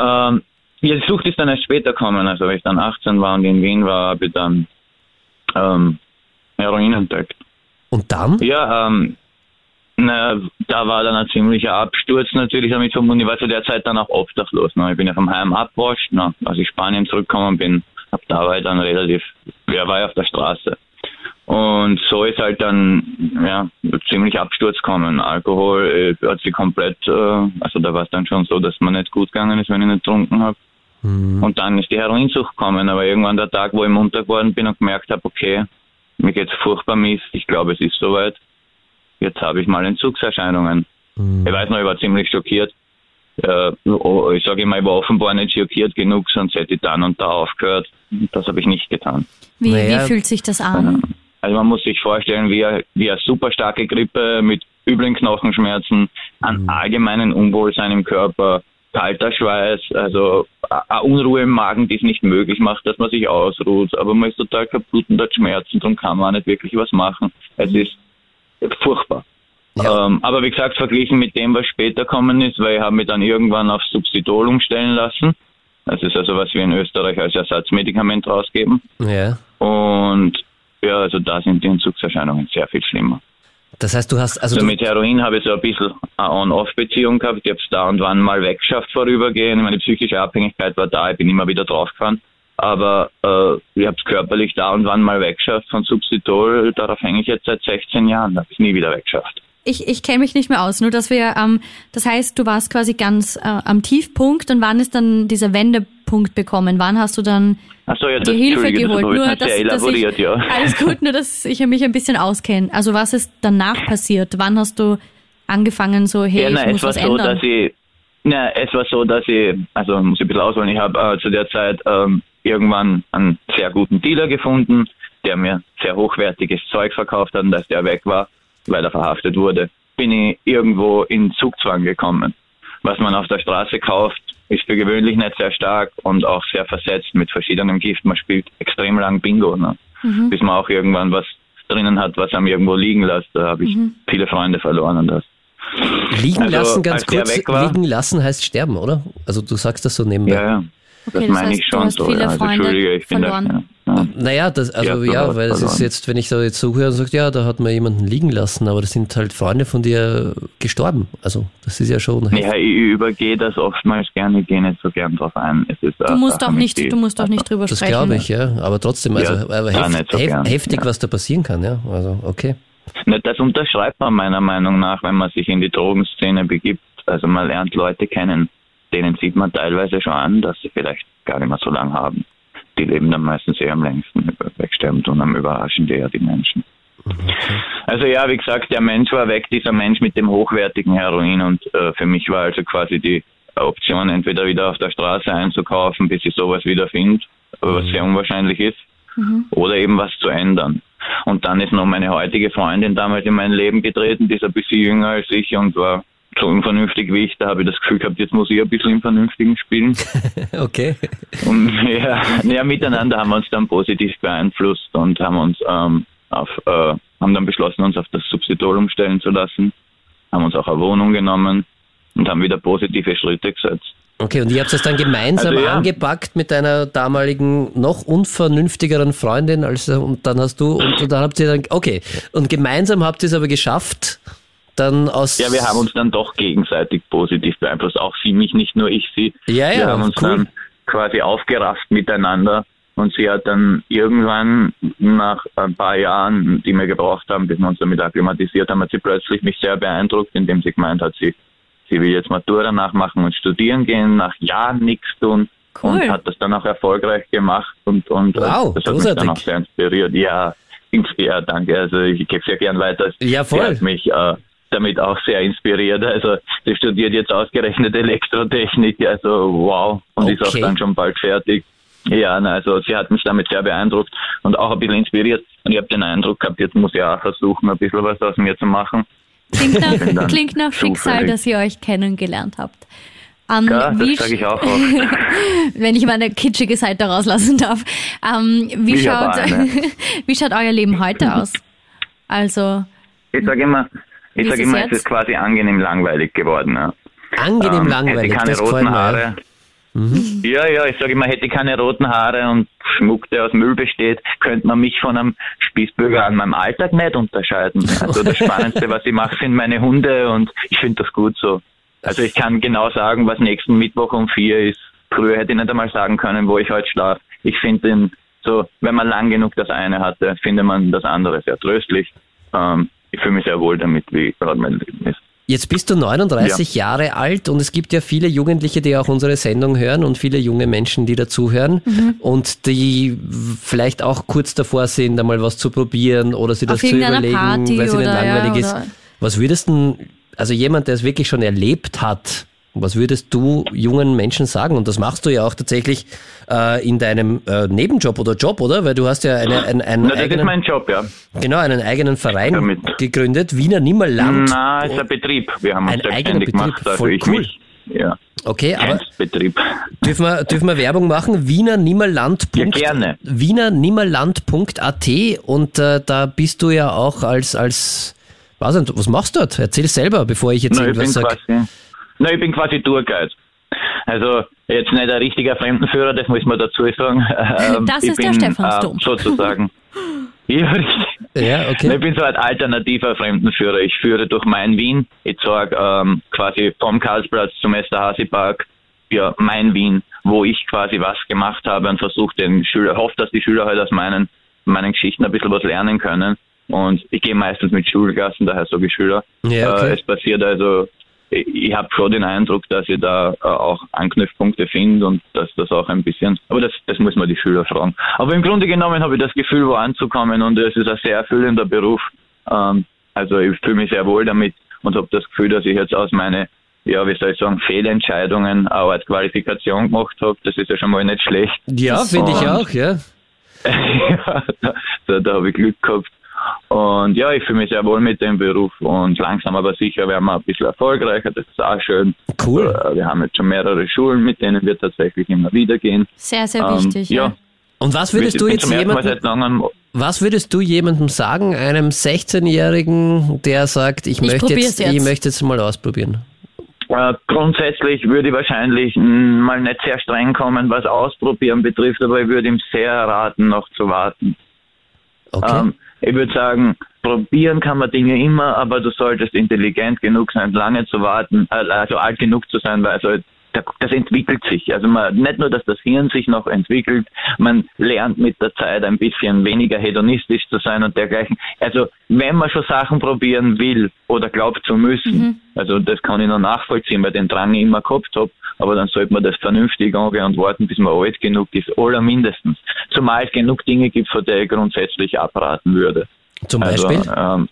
Ähm, ja, die Sucht ist dann erst später gekommen. Also, als ich dann 18 war und in Wien war, habe ich dann ähm, Heroin entdeckt. Und dann? Ja, ähm, na, da war dann ein ziemlicher Absturz natürlich damit verbunden. Ich war zu der Zeit dann auch obdachlos. Ne? Ich bin ja vom Heim abwascht, ne? als ich Spanien zurückgekommen bin, ab da war ich dann relativ, ja, war ich auf der Straße. Und so ist halt dann ja ziemlich Absturz gekommen. Alkohol äh, hat sie komplett, äh, also da war es dann schon so, dass man nicht gut gegangen ist, wenn ich nicht getrunken habe. Mhm. Und dann ist die Heroinsucht gekommen. Aber irgendwann der Tag, wo ich munter geworden bin und gemerkt habe, okay, mir geht's furchtbar mies, ich glaube, es ist soweit. Jetzt habe ich mal Entzugserscheinungen. Mhm. Ich weiß noch, ich war ziemlich schockiert. Äh, oh, ich sage immer, ich war offenbar nicht schockiert genug, sonst hätte ich dann und da aufgehört. Das habe ich nicht getan. Wie, Naja. wie fühlt sich das an? Also man muss sich vorstellen, wie eine, wie eine super starke Grippe mit üblen Knochenschmerzen, an allgemeinen Unwohlsein im Körper, kalter Schweiß, also eine Unruhe im Magen, die es nicht möglich macht, dass man sich ausruht. Aber man ist total kaputt und hat Schmerzen, darum kann man auch nicht wirklich was machen. Es ist furchtbar. Ja. Ähm, aber wie gesagt, verglichen mit dem, was später kommen ist, weil ich habe mich dann irgendwann auf Substitol umstellen lassen. Das ist also, was wir in Österreich als Ersatzmedikament rausgeben. Ja. Und ja, also da sind die Entzugserscheinungen sehr viel schlimmer. Das heißt, du hast, also Also mit Heroin habe ich so ein bisschen eine On-Off-Beziehung gehabt. Ich habe es da und wann mal weggeschafft vorübergehend. Meine psychische Abhängigkeit war da, ich bin immer wieder draufgefahren. Aber äh, ich habe es körperlich da und wann mal weggeschafft von Substitol. Darauf hänge ich jetzt seit 16 Jahren. Da habe ich nie wieder weggeschafft. Ich, ich kenne mich nicht mehr aus, nur dass wir, ähm, das heißt, du warst quasi ganz äh, am Tiefpunkt und wann ist dann dieser Wendepunkt bekommen? Wann hast du dann Achso, ja, die Hilfe geholt? das ich Nur, dass, dass ich, ja. Alles gut, nur dass ich mich ein bisschen auskenne. Also was ist danach passiert? Wann hast du angefangen so, hey, Ja, ich nein, muss es war was so, ändern? dass ich, na, es war so, dass ich, also muss ich ein bisschen ausholen, ich habe äh, zu der Zeit ähm, irgendwann einen sehr guten Dealer gefunden, der mir sehr hochwertiges Zeug verkauft hat und als der weg war, weil er verhaftet wurde, bin ich irgendwo in Zugzwang gekommen. Was man auf der Straße kauft, ist für gewöhnlich nicht sehr stark und auch sehr versetzt mit verschiedenem Gift. Man spielt extrem lang Bingo, ne? Mhm. bis man auch irgendwann was drinnen hat, was einem irgendwo liegen lässt. Da habe ich Mhm. viele Freunde verloren und das. liegen also, lassen, ganz kurz, war- liegen lassen heißt sterben, oder? Also du sagst das so nebenbei. Ja, ja. Okay, das das meine heißt, ich du schon hast so. viele ja. Also, Freunde Entschuldige, ich bin verloren. da. Ja, ja. Naja, das, also Ja, ja, verloren, weil es ist jetzt, wenn ich da jetzt zuhöre und sage, ja, da hat man jemanden liegen lassen, aber das sind halt Freunde von dir gestorben. Also das ist ja schon heftig. Ja, ich übergehe das oftmals gerne, ich gehe nicht so gern drauf ein. Es ist Du musst auch nicht, du musst auch nicht drüber Das sprechen. glaube ich, ja. Aber trotzdem, also Ja, aber ja, hef nicht so hef gern, heftig, ja. was da passieren kann, ja. Also okay. Nicht, das unterschreibt man meiner Meinung nach, wenn man sich in die Drogenszene begibt. Also man lernt Leute kennen, denen sieht man teilweise schon an, dass sie vielleicht gar nicht mehr so lange haben. Die leben dann meistens eher am längsten, wegsterben und am überraschen eher die Menschen. Also ja, wie gesagt, der Mensch war weg, dieser Mensch mit dem hochwertigen Heroin und äh, für mich war also quasi die Option, entweder wieder auf der Straße einzukaufen, bis ich sowas wieder finde, was sehr unwahrscheinlich ist, oder eben was zu ändern. Und dann ist noch meine heutige Freundin damals in mein Leben getreten, die ist ein bisschen jünger als ich und war so unvernünftig wie ich, da habe ich das Gefühl gehabt, jetzt muss ich ein bisschen im Vernünftigen spielen. okay. Und ja, ja, miteinander haben wir uns dann positiv beeinflusst und haben uns ähm, auf, äh, haben dann beschlossen, uns auf das Substitut umstellen zu lassen, haben uns auch eine Wohnung genommen und haben wieder positive Schritte gesetzt. Okay, und ihr habt das dann gemeinsam Also, ja. angepackt mit deiner damaligen noch unvernünftigeren Freundin, also und dann hast du und, und dann habt ihr dann okay und gemeinsam habt ihr es aber geschafft, dann aus Ja, wir haben uns dann doch gegenseitig positiv beeinflusst. Auch sie mich, nicht nur ich sie. Ja, ja, wir haben uns cool. dann quasi aufgerafft miteinander. Und sie hat dann irgendwann nach ein paar Jahren, die wir gebraucht haben, bis wir uns damit akklimatisiert haben, hat sie plötzlich mich sehr beeindruckt, indem sie gemeint hat, sie, sie will jetzt Matura nachmachen und studieren gehen, nach Jahren nichts tun. Cool. Und hat das dann auch erfolgreich gemacht und, und Wow, das hat mich großartig. dann auch sehr inspiriert. Ja, ja, danke. Also ich gebe sehr gern weiter. Ja, voll. Sie hat mich äh, damit auch sehr inspiriert. Also sie studiert jetzt ausgerechnet Elektrotechnik, also wow, und ist auch Okay. dann schon bald fertig. Ja, also sie hat mich damit sehr beeindruckt und auch ein bisschen inspiriert. Und ich habe den Eindruck gehabt, jetzt muss ich auch versuchen, ein bisschen was aus mir zu machen. Klingt nach, klingt nach Schicksal, dass ihr euch kennengelernt habt. Ähm, Ja, wie das sage ich auch oft. wenn ich meine kitschige Seite rauslassen darf. Ähm, wie, Ich schaut, wie schaut euer Leben heute aus? Also, Ich sage immer, ich sage immer, es ist quasi angenehm langweilig geworden. Ja. angenehm Ähm, langweilig, Hätte keine das roten. Haare. Ja, ja, ich sage immer, hätte keine roten Haare und Schmuck, der aus Müll besteht, könnte man mich von einem Spießbürger an meinem Alltag nicht unterscheiden. Also das Spannendste, was ich mache, sind meine Hunde und ich finde das gut so. Also ich kann genau sagen, was nächsten Mittwoch um vier ist. Früher hätte ich nicht einmal sagen können, wo ich heute schlafe. Ich finde den so, wenn man lang genug das eine hatte, findet man das andere sehr tröstlich. Ähm, ich fühle mich sehr wohl damit, wie gerade mein Leben ist. Jetzt bist du 39 Jahre alt und es gibt ja viele Jugendliche, die auch unsere Sendung hören und viele junge Menschen, die dazuhören Mhm. und die vielleicht auch kurz davor sind, einmal was zu probieren oder sich das zu überlegen, Party weil es ihnen oder, ja, langweilig ist. Was würdest du, also jemand, der es wirklich schon erlebt hat, was würdest du jungen Menschen sagen? Und das machst du ja auch tatsächlich äh, in deinem äh, Nebenjob oder Job, oder? Weil du hast ja eine, einen, einen, Na, das ist eigenen, mein Job, ja. genau, einen eigenen Verein Damit. gegründet, Wiener Nimmerland. Na, ist ein Betrieb. Wir haben Ein eigener selbstständig Betrieb, gemacht. Also voll cool. mich. Ja, Okay, aber. Dürfen wir, dürfen wir Werbung machen? Wiener Nimmerland. Ja, gerne. Wiener Nimmerland.at und äh, da bist du ja auch als, als, was, was machst du dort? Erzähl selber, bevor ich jetzt Na, irgendwas sage. Na, ich bin quasi Tourguide. Also jetzt nicht ein richtiger Fremdenführer, das muss man dazu sagen. Ähm, Das ich ist der bin, Stephansdom. Äh, sozusagen. ja, Na, Ich okay. bin so ein alternativer Fremdenführer. Ich führe durch mein Wien. Ich zeige ähm, quasi vom Karlsplatz zum Esterhazy-Park ja, mein Wien, wo ich quasi was gemacht habe und versuche den Schüler, hoffe, dass die Schüler halt aus meinen, meinen Geschichten ein bisschen was lernen können. Und ich gehe meistens mit Schulklassen, daher sage ich Schüler. Ja, okay. äh, es passiert also, ich, habe schon den Eindruck, dass ich da äh, auch Anknüpfpunkte finde und dass das auch ein bisschen, aber das, das muss man die Schüler fragen. Aber im Grunde genommen habe ich das Gefühl, wo anzukommen und es ist ein sehr erfüllender Beruf. Ähm, also ich fühle mich sehr wohl damit und habe das Gefühl, dass ich jetzt aus meine, ja, wie soll ich sagen, Fehlentscheidungen auch als Qualifikation gemacht habe. Das ist ja schon mal nicht schlecht. Ja, finde ich auch, ja. ja, da, da, da habe ich Glück gehabt. Und ja, ich fühle mich sehr wohl mit dem Beruf und langsam aber sicher werden wir ein bisschen erfolgreicher. Das ist auch schön. Cool. Äh, Wir haben jetzt schon mehrere Schulen, mit denen wir tatsächlich immer wieder gehen. sehr, sehr Ähm, wichtig. ja. ja. Und was Ich würdest du bin jetzt jemandem, seit langem was würdest du jemandem sagen, einem 16-Jährigen, der sagt, ich, Ich möchte probier's jetzt, ich jetzt. möchte jetzt mal ausprobieren? Äh, grundsätzlich würde ich wahrscheinlich mh, mal nicht sehr streng kommen, was Ausprobieren betrifft, aber ich würde ihm sehr raten, noch zu warten. Okay. Ähm, ich würde sagen, probieren kann man Dinge immer, aber du solltest intelligent genug sein, lange zu warten, äh, also alt genug zu sein, weil also da- das entwickelt sich. Also man, nicht nur, dass das Hirn sich noch entwickelt, man lernt mit der Zeit ein bisschen weniger hedonistisch zu sein und dergleichen. Also wenn man schon Sachen probieren will oder glaubt zu müssen, also das kann ich noch nachvollziehen, weil den Drang ich immer gehabt habe, aber dann sollte man das vernünftig angehen und warten, bis man alt genug ist, oder mindestens. Zumal es genug Dinge gibt, von denen ich grundsätzlich abraten würde. Zum Also, Beispiel? ähm,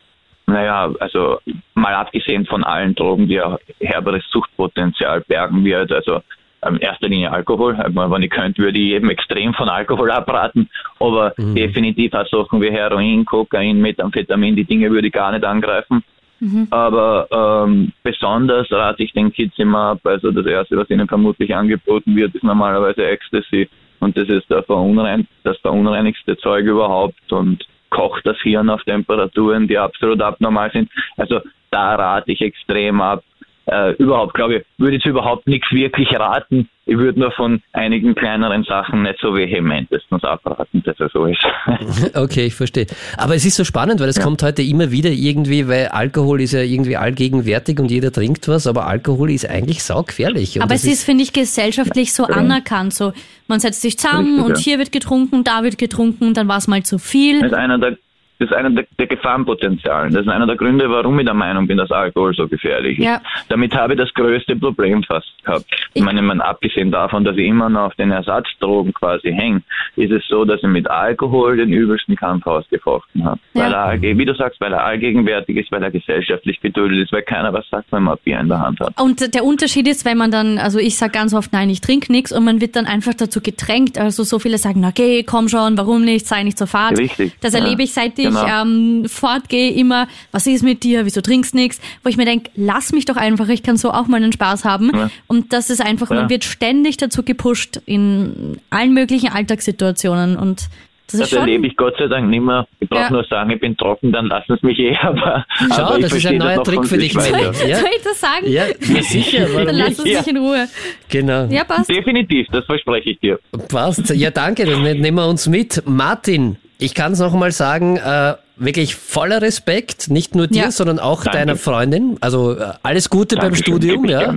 naja, also mal abgesehen von allen Drogen, die ja herberes Suchtpotenzial bergen wird, also ähm, in erster Linie Alkohol. Also, wenn ich könnte, würde ich jedem extrem von Alkohol abraten, aber Mhm. definitiv auch Sachen wie Heroin, Kokain, Methamphetamin, die Dinge würde ich gar nicht angreifen. Mhm. Aber ähm, besonders rate ich den Kids immer ab. Also das Erste, was ihnen vermutlich angeboten wird, ist normalerweise Ecstasy. Und das ist der verunrein das verunreinigste Zeug überhaupt und kocht das Hirn auf Temperaturen, die absolut abnormal sind. Also da rate ich extrem ab äh, überhaupt, glaube ich, würde jetzt überhaupt nichts wirklich raten. Ich würde nur von einigen kleineren Sachen nicht so vehementestens abraten, dass er so ist. Okay, ich verstehe. Aber es ist so spannend, weil es ja. kommt heute immer wieder irgendwie, weil Alkohol ist ja irgendwie allgegenwärtig und jeder trinkt was, aber Alkohol ist eigentlich saugefährlich. aber es ist, finde ich, gesellschaftlich so ja. anerkannt. So, man setzt sich zusammen Richtig, und hier wird getrunken, da wird getrunken, dann war es mal zu viel. Das ist einer der das ist einer der, der Gefahrenpotenzialen. Das ist einer der Gründe, warum ich der Meinung bin, dass Alkohol so gefährlich ist. Ja. Damit habe ich das größte Problem fast gehabt. Ich meine, man, abgesehen davon, dass ich immer noch auf den Ersatzdrogen quasi hänge, ist es so, dass ich mit Alkohol den übelsten Kampf ausgefochten habe. Ja. Weil er, wie du sagst, weil er allgegenwärtig ist, weil er gesellschaftlich geduldet ist, weil keiner was sagt, wenn man ein Bier in der Hand hat. Und der Unterschied ist, wenn man dann, also ich sage ganz oft, nein, ich trinke nichts und man wird dann einfach dazu gedrängt. Also so viele sagen, okay, komm schon, warum nicht, sei nicht zur Fahrt. Richtig. Das erlebe ja. ich seit ich genau. ähm, fortgehe immer, was ist mit dir, wieso trinkst nichts? Wo ich mir denke, lass mich doch einfach, ich kann so auch mal einen Spaß haben. Ja. Und das ist einfach, ja. man wird ständig dazu gepusht in allen möglichen Alltagssituationen und das, das erlebe ich Gott sei Dank nicht mehr. Ich brauche ja. nur sagen, ich bin trocken, dann lassen sie mich eh. Aber, Schau, aber das ist ein neuer Trick für dich, Soll, ja? soll ich das sagen? Ja, ja sicher. dann lassen sie ja. sich in Ruhe. Genau. Ja, passt. Definitiv, das verspreche ich dir. Passt. Ja, danke, das ne-, nehmen wir uns mit. Martin, ich kann es noch mal sagen, äh, wirklich voller Respekt, nicht nur dir, ja. sondern auch danke. deiner Freundin. Also äh, alles Gute Dankeschön. beim Studium. Ja.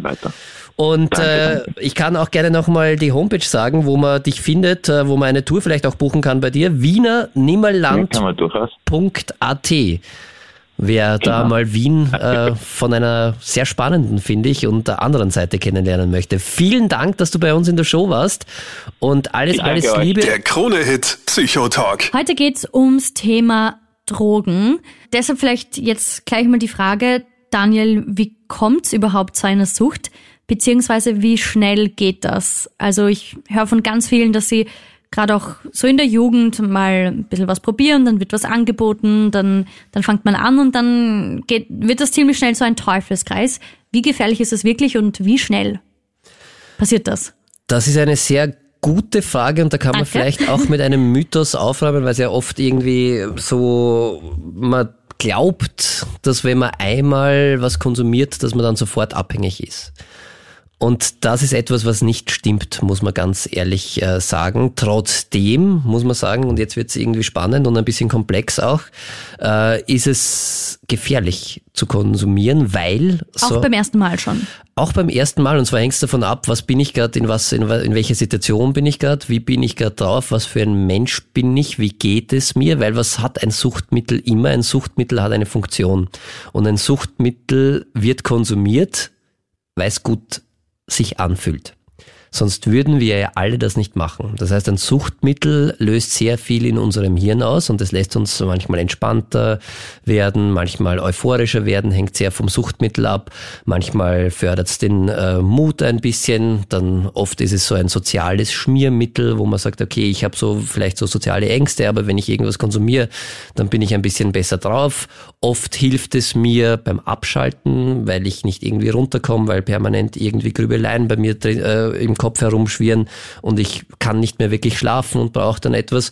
Und danke, äh, danke. ich kann auch gerne nochmal die Homepage sagen, wo man dich findet, äh, wo man eine Tour vielleicht auch buchen kann bei dir. Wiener Nimmerland.at. Wer genau. da mal Wien äh, von einer sehr spannenden, finde ich, und der anderen Seite kennenlernen möchte. Vielen Dank, dass du bei uns in der Show warst und alles, alles Liebe. Der Krone-Hit Psychotalk. Heute geht's ums Thema Drogen. Deshalb vielleicht jetzt gleich mal die Frage, Daniel, wie kommt's überhaupt zu einer Sucht? Beziehungsweise wie schnell geht das? Also ich höre von ganz vielen, dass sie gerade auch so in der Jugend mal ein bisschen was probieren, dann wird was angeboten, dann, dann fängt man an und dann geht, wird das ziemlich schnell so ein Teufelskreis. Wie gefährlich ist es wirklich und wie schnell passiert das? Das ist eine sehr gute Frage und da kann man Danke. vielleicht auch mit einem Mythos aufräumen, weil es ja oft irgendwie so, man glaubt, dass wenn man einmal was konsumiert, dass man dann sofort abhängig ist. Und das ist etwas, was nicht stimmt, muss man ganz ehrlich äh, sagen. Trotzdem muss man sagen, und jetzt wird es irgendwie spannend und ein bisschen komplex auch, äh, ist es gefährlich zu konsumieren, weil auch so, beim ersten Mal schon. Auch beim ersten Mal und zwar hängt es davon ab, was bin ich gerade, in was, in, in welcher Situation bin ich gerade, wie bin ich gerade drauf, was für ein Mensch bin ich, wie geht es mir, weil was hat ein Suchtmittel immer? Ein Suchtmittel hat eine Funktion und ein Suchtmittel wird konsumiert, weil es gut sich anfühlt. Sonst würden wir ja alle das nicht machen. Das heißt, ein Suchtmittel löst sehr viel in unserem Hirn aus und es lässt uns manchmal entspannter werden, manchmal euphorischer werden, hängt sehr vom Suchtmittel ab. Manchmal fördert es den äh, Mut ein bisschen. Dann oft ist es so ein soziales Schmiermittel, wo man sagt, okay, ich habe so vielleicht so soziale Ängste, aber wenn ich irgendwas konsumiere, dann bin ich ein bisschen besser drauf. Oft hilft es mir beim Abschalten, weil ich nicht irgendwie runterkomme, weil permanent irgendwie Grübeleien bei mir äh, im Kopf herumschwirren und ich kann nicht mehr wirklich schlafen und brauche dann etwas.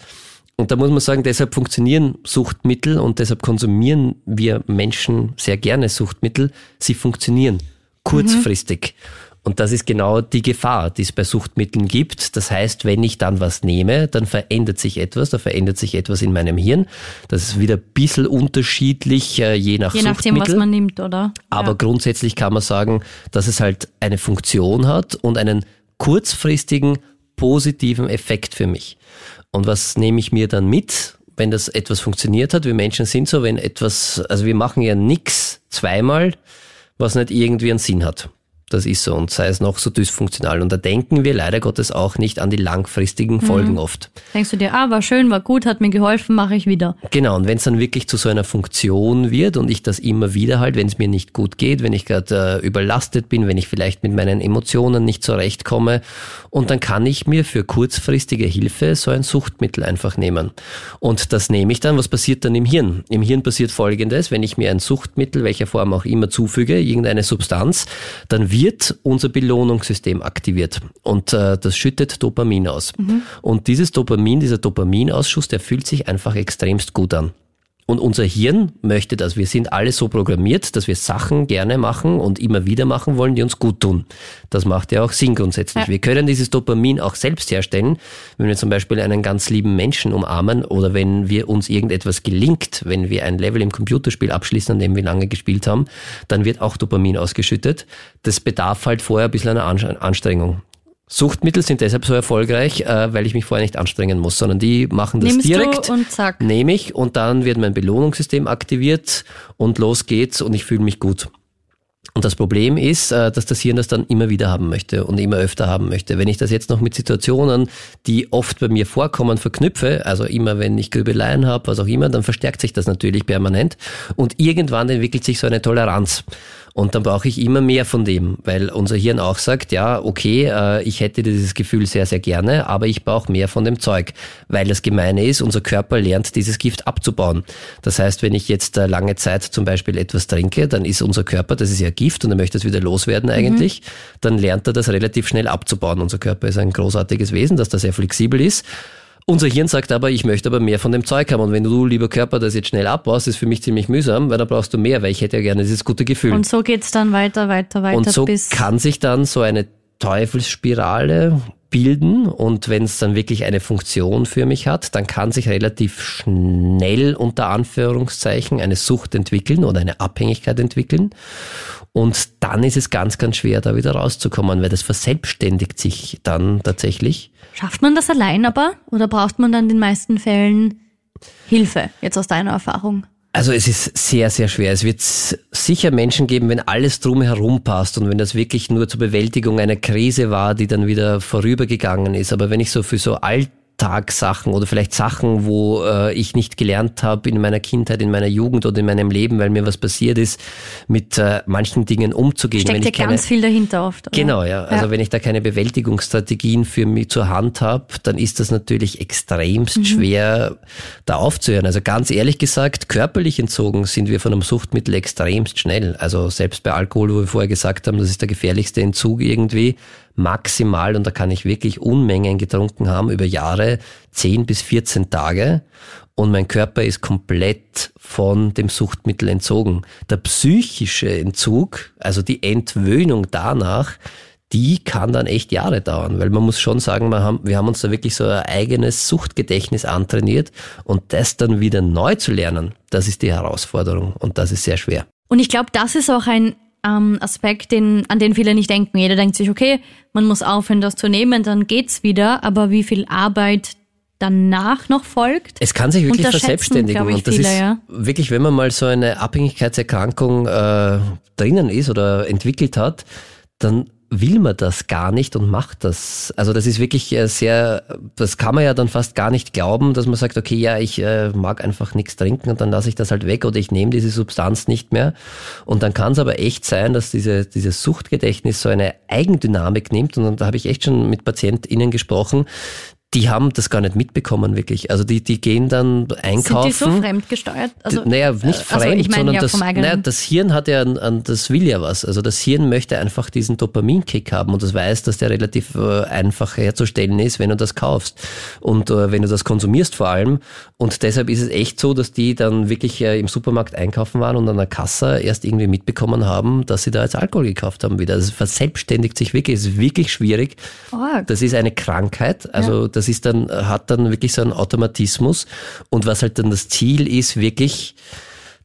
Und da muss man sagen, deshalb funktionieren Suchtmittel und deshalb konsumieren wir Menschen sehr gerne Suchtmittel. Sie funktionieren kurzfristig. Mhm. Und das ist genau die Gefahr, die es bei Suchtmitteln gibt. Das heißt, wenn ich dann was nehme, dann verändert sich etwas, da verändert sich etwas in meinem Hirn. Das ist wieder ein bisschen unterschiedlich, äh, je nach Je nachdem, was man nimmt, oder? Aber ja. grundsätzlich kann man sagen, dass es halt eine Funktion hat und einen kurzfristigen positiven Effekt für mich. Und was nehme ich mir dann mit, wenn das etwas funktioniert hat? Wir Menschen sind so, wenn etwas, also wir machen ja nichts zweimal, was nicht irgendwie einen Sinn hat. Das ist so und sei es noch so dysfunktional. Und da denken wir leider Gottes auch nicht an die langfristigen Folgen mhm. oft. Denkst du dir, ah, war schön, war gut, hat mir geholfen, mache ich wieder. Genau, und wenn es dann wirklich zu so einer Funktion wird und ich das immer wieder halt, wenn es mir nicht gut geht, wenn ich gerade äh, überlastet bin, wenn ich vielleicht mit meinen Emotionen nicht zurechtkomme und dann kann ich mir für kurzfristige Hilfe so ein Suchtmittel einfach nehmen. Und das nehme ich dann, was passiert dann im Hirn? Im Hirn passiert folgendes, wenn ich mir ein Suchtmittel, welcher Form auch immer zufüge, irgendeine Substanz, dann wird unser Belohnungssystem aktiviert und äh, das schüttet Dopamin aus. Mhm. Und dieses Dopamin, dieser Dopaminausschuss, der fühlt sich einfach extremst gut an. Und unser Hirn möchte das. Wir sind alle so programmiert, dass wir Sachen gerne machen und immer wieder machen wollen, die uns gut tun. Das macht ja auch Sinn grundsätzlich. Ja. Wir können dieses Dopamin auch selbst herstellen, wenn wir zum Beispiel einen ganz lieben Menschen umarmen oder wenn wir uns irgendetwas gelingt, wenn wir ein Level im Computerspiel abschließen, an dem wir lange gespielt haben, dann wird auch Dopamin ausgeschüttet. Das bedarf halt vorher ein bisschen einer Anstrengung. Suchtmittel sind deshalb so erfolgreich, äh, weil ich mich vorher nicht anstrengen muss, sondern die machen das Nimmst direkt. und zack. Nehme ich und dann wird mein Belohnungssystem aktiviert und los geht's und ich fühle mich gut. Und das Problem ist, äh, dass das Hirn das dann immer wieder haben möchte und immer öfter haben möchte. Wenn ich das jetzt noch mit Situationen, die oft bei mir vorkommen, verknüpfe, also immer wenn ich Grübeleien habe, was auch immer, dann verstärkt sich das natürlich permanent und irgendwann entwickelt sich so eine Toleranz. Und dann brauche ich immer mehr von dem, weil unser Hirn auch sagt, ja, okay, äh, ich hätte dieses Gefühl sehr, sehr gerne, aber ich brauche mehr von dem Zeug. Weil das Gemeine ist, unser Körper lernt, dieses Gift abzubauen. Das heißt, wenn ich jetzt äh, lange Zeit zum Beispiel etwas trinke, dann ist unser Körper, das ist ja Gift und er möchte es wieder loswerden eigentlich, mhm. dann lernt er das relativ schnell abzubauen. Unser Körper ist ein großartiges Wesen, das da sehr flexibel ist. Unser Hirn sagt aber, ich möchte aber mehr von dem Zeug haben. Und wenn du, lieber Körper, das jetzt schnell abbaust, ist für mich ziemlich mühsam, weil dann brauchst du mehr, weil ich hätte ja gerne dieses gute Gefühl. Und so geht's dann weiter, weiter, weiter. Und so kann sich dann so eine Teufelsspirale bilden und wenn es dann wirklich eine Funktion für mich hat, dann kann sich relativ schnell unter Anführungszeichen eine Sucht entwickeln oder eine Abhängigkeit entwickeln. Und dann ist es ganz, ganz schwer, da wieder rauszukommen, weil das verselbstständigt sich dann tatsächlich. Schafft man das allein aber oder braucht man dann in den meisten Fällen Hilfe, jetzt aus deiner Erfahrung? Also es ist sehr, sehr schwer. Es wird sicher Menschen geben, wenn alles drumherum passt und wenn das wirklich nur zur Bewältigung einer Krise war, die dann wieder vorübergegangen ist. Aber wenn ich so für so alt Alltagssachen oder vielleicht Sachen, wo äh, ich nicht gelernt habe in meiner Kindheit, in meiner Jugend oder in meinem Leben, weil mir was passiert ist, mit äh, manchen Dingen umzugehen. Steckt ja ganz viel dahinter oft. Oder? Genau, ja. Also ja. wenn ich da keine Bewältigungsstrategien für mich zur Hand habe, dann ist das natürlich extremst mhm. schwer, da aufzuhören. Also ganz ehrlich gesagt, körperlich entzogen sind wir von einem Suchtmittel extremst schnell. Also selbst bei Alkohol, wo wir vorher gesagt haben, das ist der gefährlichste Entzug irgendwie, maximal, und da kann ich wirklich Unmengen getrunken haben, über Jahre 10 bis 14 Tage. Und mein Körper ist komplett von dem Suchtmittel entzogen. Der psychische Entzug, also die Entwöhnung danach, die kann dann echt Jahre dauern, weil man muss schon sagen, wir haben, wir haben uns da wirklich so ein eigenes Suchtgedächtnis antrainiert und das dann wieder neu zu lernen, das ist die Herausforderung und das ist sehr schwer. Und ich glaube, das ist auch ein ähm, Aspekt, den, an den viele nicht denken. Jeder denkt sich, okay, man muss aufhören, das zu nehmen, dann geht's wieder. Aber wie viel Arbeit danach noch folgt. Es kann sich wirklich verselbstständigen. und das viele, ist ja. wirklich, wenn man mal so eine Abhängigkeitserkrankung äh, drinnen ist oder entwickelt hat, dann will man das gar nicht und macht das. Also das ist wirklich äh, sehr, das kann man ja dann fast gar nicht glauben, dass man sagt, okay, ja, ich äh, mag einfach nichts trinken und dann lasse ich das halt weg oder ich nehme diese Substanz nicht mehr. Und dann kann es aber echt sein, dass diese, dieses Suchtgedächtnis so eine Eigendynamik nimmt und da habe ich echt schon mit PatientInnen gesprochen, die haben das gar nicht mitbekommen, wirklich. Also die, die gehen dann einkaufen. Sind die so fremdgesteuert? Also, naja, nicht fremd, also ich sondern ja das, naja, das Hirn hat ja, an, das will ja was. Also das Hirn möchte einfach diesen Dopaminkick haben und das weiß, dass der relativ äh, einfach herzustellen ist, wenn du das kaufst und äh, wenn du das konsumierst vor allem. Und deshalb ist es echt so, dass die dann wirklich äh, im Supermarkt einkaufen waren und an der Kasse erst irgendwie mitbekommen haben, dass sie da jetzt Alkohol gekauft haben wieder. Das verselbstständigt sich wirklich, es ist wirklich schwierig. Oh. Das ist eine Krankheit. Also ja das ist dann, hat dann wirklich so einen Automatismus. Und was halt dann das Ziel ist, wirklich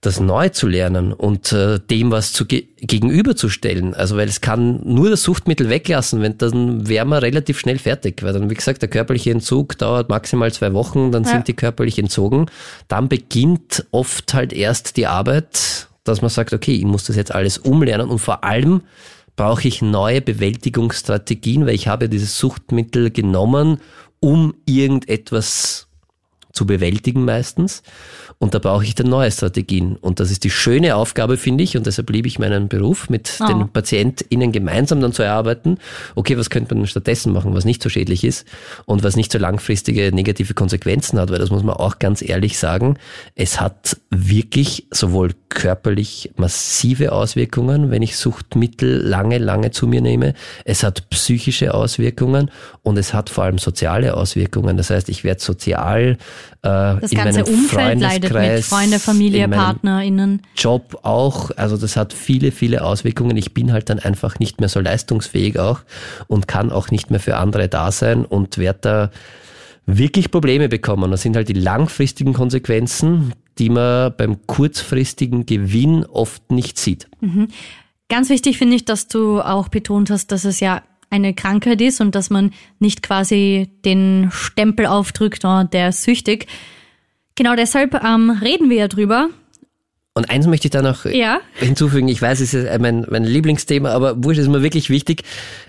das neu zu lernen und äh, dem was zu ge gegenüberzustellen. Also weil es kann nur das Suchtmittel weglassen, wenn dann wären wir relativ schnell fertig. Weil dann, wie gesagt, der körperliche Entzug dauert maximal zwei Wochen, dann ja. sind die körperlich entzogen. Dann beginnt oft halt erst die Arbeit, dass man sagt, okay, ich muss das jetzt alles umlernen und vor allem brauche ich neue Bewältigungsstrategien, weil ich habe dieses Suchtmittel genommen, um irgendetwas zu bewältigen meistens. Und da brauche ich dann neue Strategien. Und das ist die schöne Aufgabe, finde ich. Und deshalb liebe ich meinen Beruf, mit Oh. den PatientInnen gemeinsam dann zu erarbeiten. Okay, was könnte man stattdessen machen, was nicht so schädlich ist und was nicht so langfristige negative Konsequenzen hat? Weil das muss man auch ganz ehrlich sagen. Es hat wirklich sowohl körperlich massive Auswirkungen, wenn ich Suchtmittel lange, lange zu mir nehme. Es hat psychische Auswirkungen und es hat vor allem soziale Auswirkungen. Das heißt, ich werde sozial äh, Das in ganze Umfeld leidet mit Freunde, Familie, PartnerInnen. Job auch. Also das hat viele, viele Auswirkungen. Ich bin halt dann einfach nicht mehr so leistungsfähig auch und kann auch nicht mehr für andere da sein und werde da wirklich Probleme bekommen. Das sind halt die langfristigen Konsequenzen, die man beim kurzfristigen Gewinn oft nicht sieht. Ganz wichtig finde ich, dass du auch betont hast, dass es ja eine Krankheit ist und dass man nicht quasi den Stempel aufdrückt, oh, der ist süchtig. Genau deshalb ähm, reden wir ja drüber. Und eins möchte ich da noch Ja. hinzufügen. Ich weiß, es ist mein, mein Lieblingsthema, aber wurscht ist mir wirklich wichtig.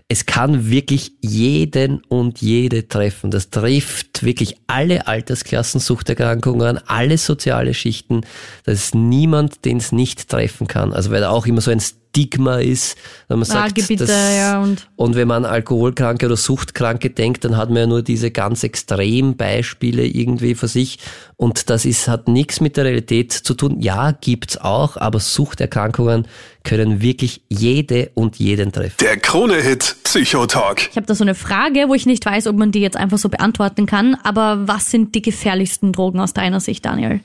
Es kann wirklich jeden und jede treffen. Das trifft wirklich alle Altersklassen, Suchterkrankungen, alle soziale Schichten. Das ist niemand, den es nicht treffen kann. Also weil da auch immer so ein Stigma ist, wenn man sagt, Magebitte, das- ja, und- und wenn man an Alkoholkranke oder Suchtkranke denkt, dann hat man ja nur diese ganz extremen Beispiele irgendwie für sich. Und das ist, hat nichts mit der Realität zu tun. Ja, gibt's auch, aber Suchterkrankungen können wirklich jede und jeden treffen. Der Krone-Hit Psychotalk. Ich habe da so eine Frage, wo ich nicht weiß, ob man die jetzt einfach so beantworten kann. Aber was sind die gefährlichsten Drogen aus deiner Sicht, Daniel?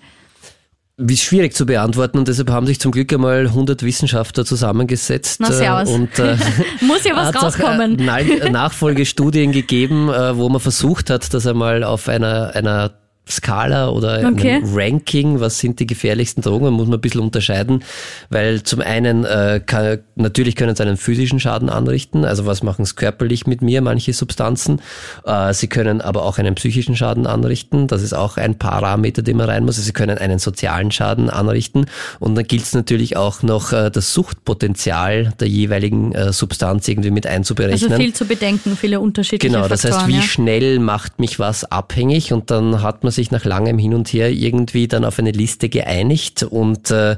Wie schwierig zu beantworten und deshalb haben sich zum Glück einmal 100 Wissenschaftler zusammengesetzt. Na, äh, Und, äh, Muss ja was auch, rauskommen. äh, Nach- Nachfolgestudien gegeben, äh, wo man versucht hat, das einmal auf einer, einer Skala oder Okay. Ranking, was sind die gefährlichsten Drogen, muss man ein bisschen unterscheiden, weil zum einen äh, kann, natürlich können sie einen physischen Schaden anrichten, also was machen es körperlich mit mir, manche Substanzen, äh, sie können aber auch einen psychischen Schaden anrichten, das ist auch ein Parameter, den man rein muss, also sie können einen sozialen Schaden anrichten und dann gilt es natürlich auch noch äh, das Suchtpotenzial der jeweiligen äh, Substanz irgendwie mit einzuberechnen. Also viel zu bedenken, viele unterschiedliche Genau, das Faktoren. heißt, wie ja. schnell macht mich was abhängig und dann hat man sich nach langem Hin und Her irgendwie dann auf eine Liste geeinigt und äh,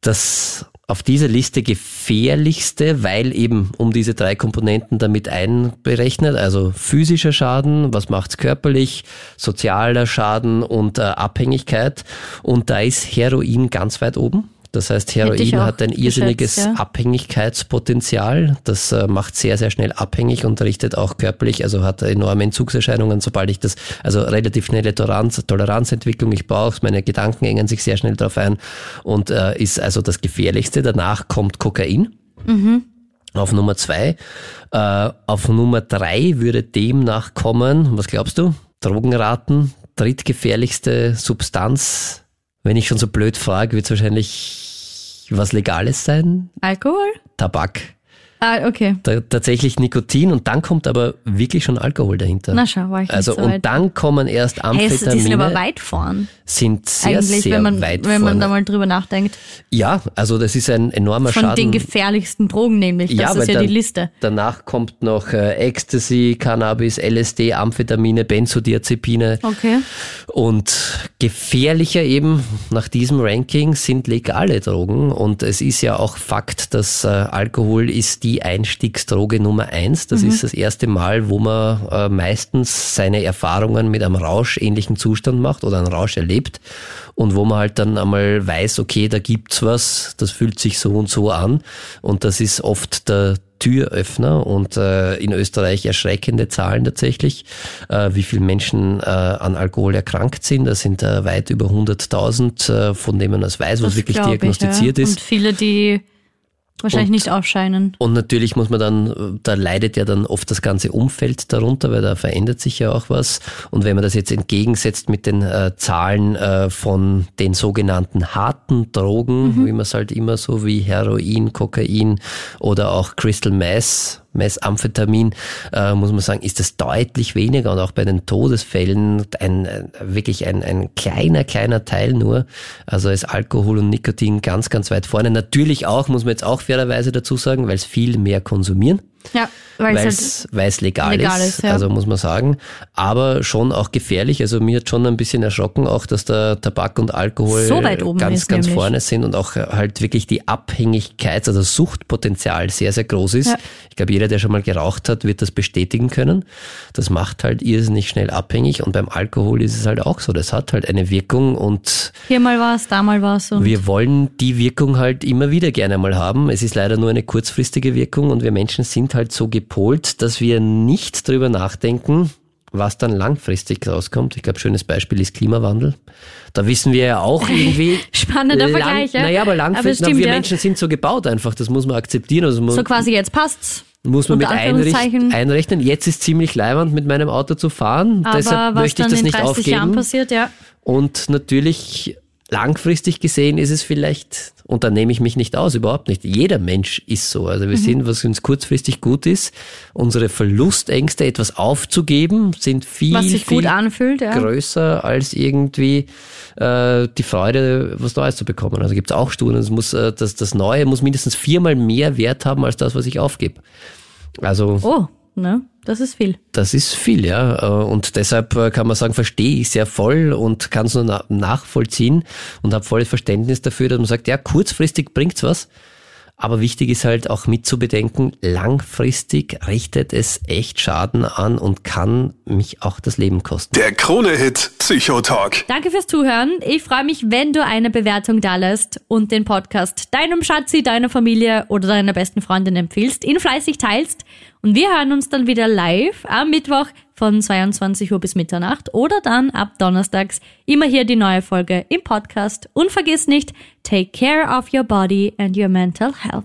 das auf dieser Liste gefährlichste, weil eben um diese drei Komponenten damit einberechnet, also physischer Schaden, was macht's körperlich, sozialer Schaden und äh, Abhängigkeit und da ist Heroin ganz weit oben. Das heißt, Heroin hat ein irrsinniges geschätzt, ja. Abhängigkeitspotenzial. Das äh, macht sehr, sehr schnell abhängig und richtet auch körperlich, also hat enorme Entzugserscheinungen, sobald ich das, also relativ schnelle Toleranz, Toleranzentwicklung, ich brauche meine Gedanken engen sich sehr schnell drauf ein und äh, ist also das Gefährlichste. Danach kommt Kokain. Auf Nummer zwei. Äh, auf Nummer drei würde demnach kommen, was glaubst du? Drogenraten, drittgefährlichste Substanz. Wenn ich schon so blöd frage, wird es wahrscheinlich was Legales sein? Alkohol? Tabak. Ah, okay. Ta tatsächlich Nikotin und dann kommt aber wirklich schon Alkohol dahinter. Na schau, war ich also nicht so und weit. dann kommen erst Hey, Amphetamine, die sind aber weit vorn. sind sehr, Eigentlich, sehr wenn man, weit wenn man vorne. da mal drüber nachdenkt. ja, also das ist ein enormer Von Schaden. den gefährlichsten Drogen nämlich. Das weil ist ja dann- die Liste. Danach kommt noch äh, Ecstasy, Cannabis, LSD, Amphetamine, Benzodiazepine. Okay. Und gefährlicher eben nach diesem Ranking sind legale Drogen. Und es ist ja auch Fakt, dass äh, Alkohol ist die Einstiegsdroge Nummer eins. Das ist das erste Mal, wo man äh, meistens seine Erfahrungen mit einem rauschähnlichen Zustand macht oder einen Rausch erlebt. Und wo man halt dann einmal weiß, okay, da gibt's was, das fühlt sich so und so an. Und das ist oft der Türöffner und äh, in Österreich erschreckende Zahlen tatsächlich, äh, wie viele Menschen äh, an Alkohol erkrankt sind. Das sind äh, weit über 100.000, äh, von denen man das weiß, was Das wirklich diagnostiziert ich, ja. ist. Und viele, die wahrscheinlich Und- nicht aufscheinen. Und natürlich muss man dann, da leidet ja dann oft das ganze Umfeld darunter, weil da verändert sich ja auch was. Und wenn man das jetzt entgegensetzt mit den äh, Zahlen äh, von den sogenannten harten Drogen, wie man es halt immer so wie Heroin, Kokain oder auch Crystal Meth, Messamphetamin, äh, muss man sagen, ist das deutlich weniger und auch bei den Todesfällen ein, ein wirklich ein, ein kleiner, kleiner Teil nur. Also ist Alkohol und Nikotin ganz, ganz weit vorne. Natürlich auch, muss man jetzt auch fairerweise dazu sagen, weil es viel mehr konsumieren. Ja, weil es halt legal, legal, ist, ist ja. also muss man sagen. Aber schon auch gefährlich. Also mir hat schon ein bisschen erschrocken, auch dass der Tabak und Alkohol so ganz, ganz nämlich. vorne sind und auch halt wirklich die Abhängigkeit, also Suchtpotenzial sehr, sehr groß ist. Ja. Ich glaube, jeder, der schon mal geraucht hat, wird das bestätigen können. Das macht halt irrsinnig schnell abhängig und beim Alkohol ist es halt auch so. Das hat halt eine Wirkung und hier mal was, da mal was. wir wollen die Wirkung halt immer wieder gerne mal haben. Es ist leider nur eine kurzfristige Wirkung und wir Menschen sind halt so gepolt, dass wir nicht drüber nachdenken, was dann langfristig rauskommt. Ich glaube, schönes Beispiel ist Klimawandel. Da wissen wir ja auch irgendwie. Spannender lang, Vergleich, ja. Naja, aber langfristig, aber stimmt, wir ja. Menschen sind so gebaut einfach, das muss man akzeptieren. Also man, so quasi jetzt passt's. Muss man mit einrechnen. Jetzt ist ziemlich leiwand, mit meinem Auto zu fahren. Aber Deshalb möchte ich das nicht aufgeben. Jahren passiert, ja. Und natürlich langfristig gesehen ist es vielleicht, und da nehme ich mich nicht aus, überhaupt nicht. Jeder Mensch ist so. Also wir mhm. sind, was uns kurzfristig gut ist, unsere Verlustängste, etwas aufzugeben, sind viel, viel anfühlt, ja. größer als irgendwie äh, die Freude, was Neues zu bekommen. Also gibt es auch Studien, es muss, äh, das, das Neue muss mindestens viermal mehr Wert haben als das, was ich aufgebe. Also. Oh, ne? Das ist viel. Das ist viel, ja. Äh, und deshalb äh, kann man sagen, verstehe ich sehr voll und kann es nur nachvollziehen und habe volles Verständnis dafür, dass man sagt, ja, kurzfristig bringt's was. Aber wichtig ist halt auch mitzubedenken, langfristig richtet es echt Schaden an und kann mich auch das Leben kosten. Der Krone-Hit Psychotalk. Danke fürs Zuhören. Ich freue mich, wenn du eine Bewertung da lässt und den Podcast deinem Schatzi, deiner Familie oder deiner besten Freundin empfiehlst, ihn fleißig teilst. Und wir hören uns dann wieder live am Mittwoch von 22 Uhr bis Mitternacht oder dann ab Donnerstags immer hier die neue Folge im Podcast. Und vergiss nicht, take care of your body and your mental health.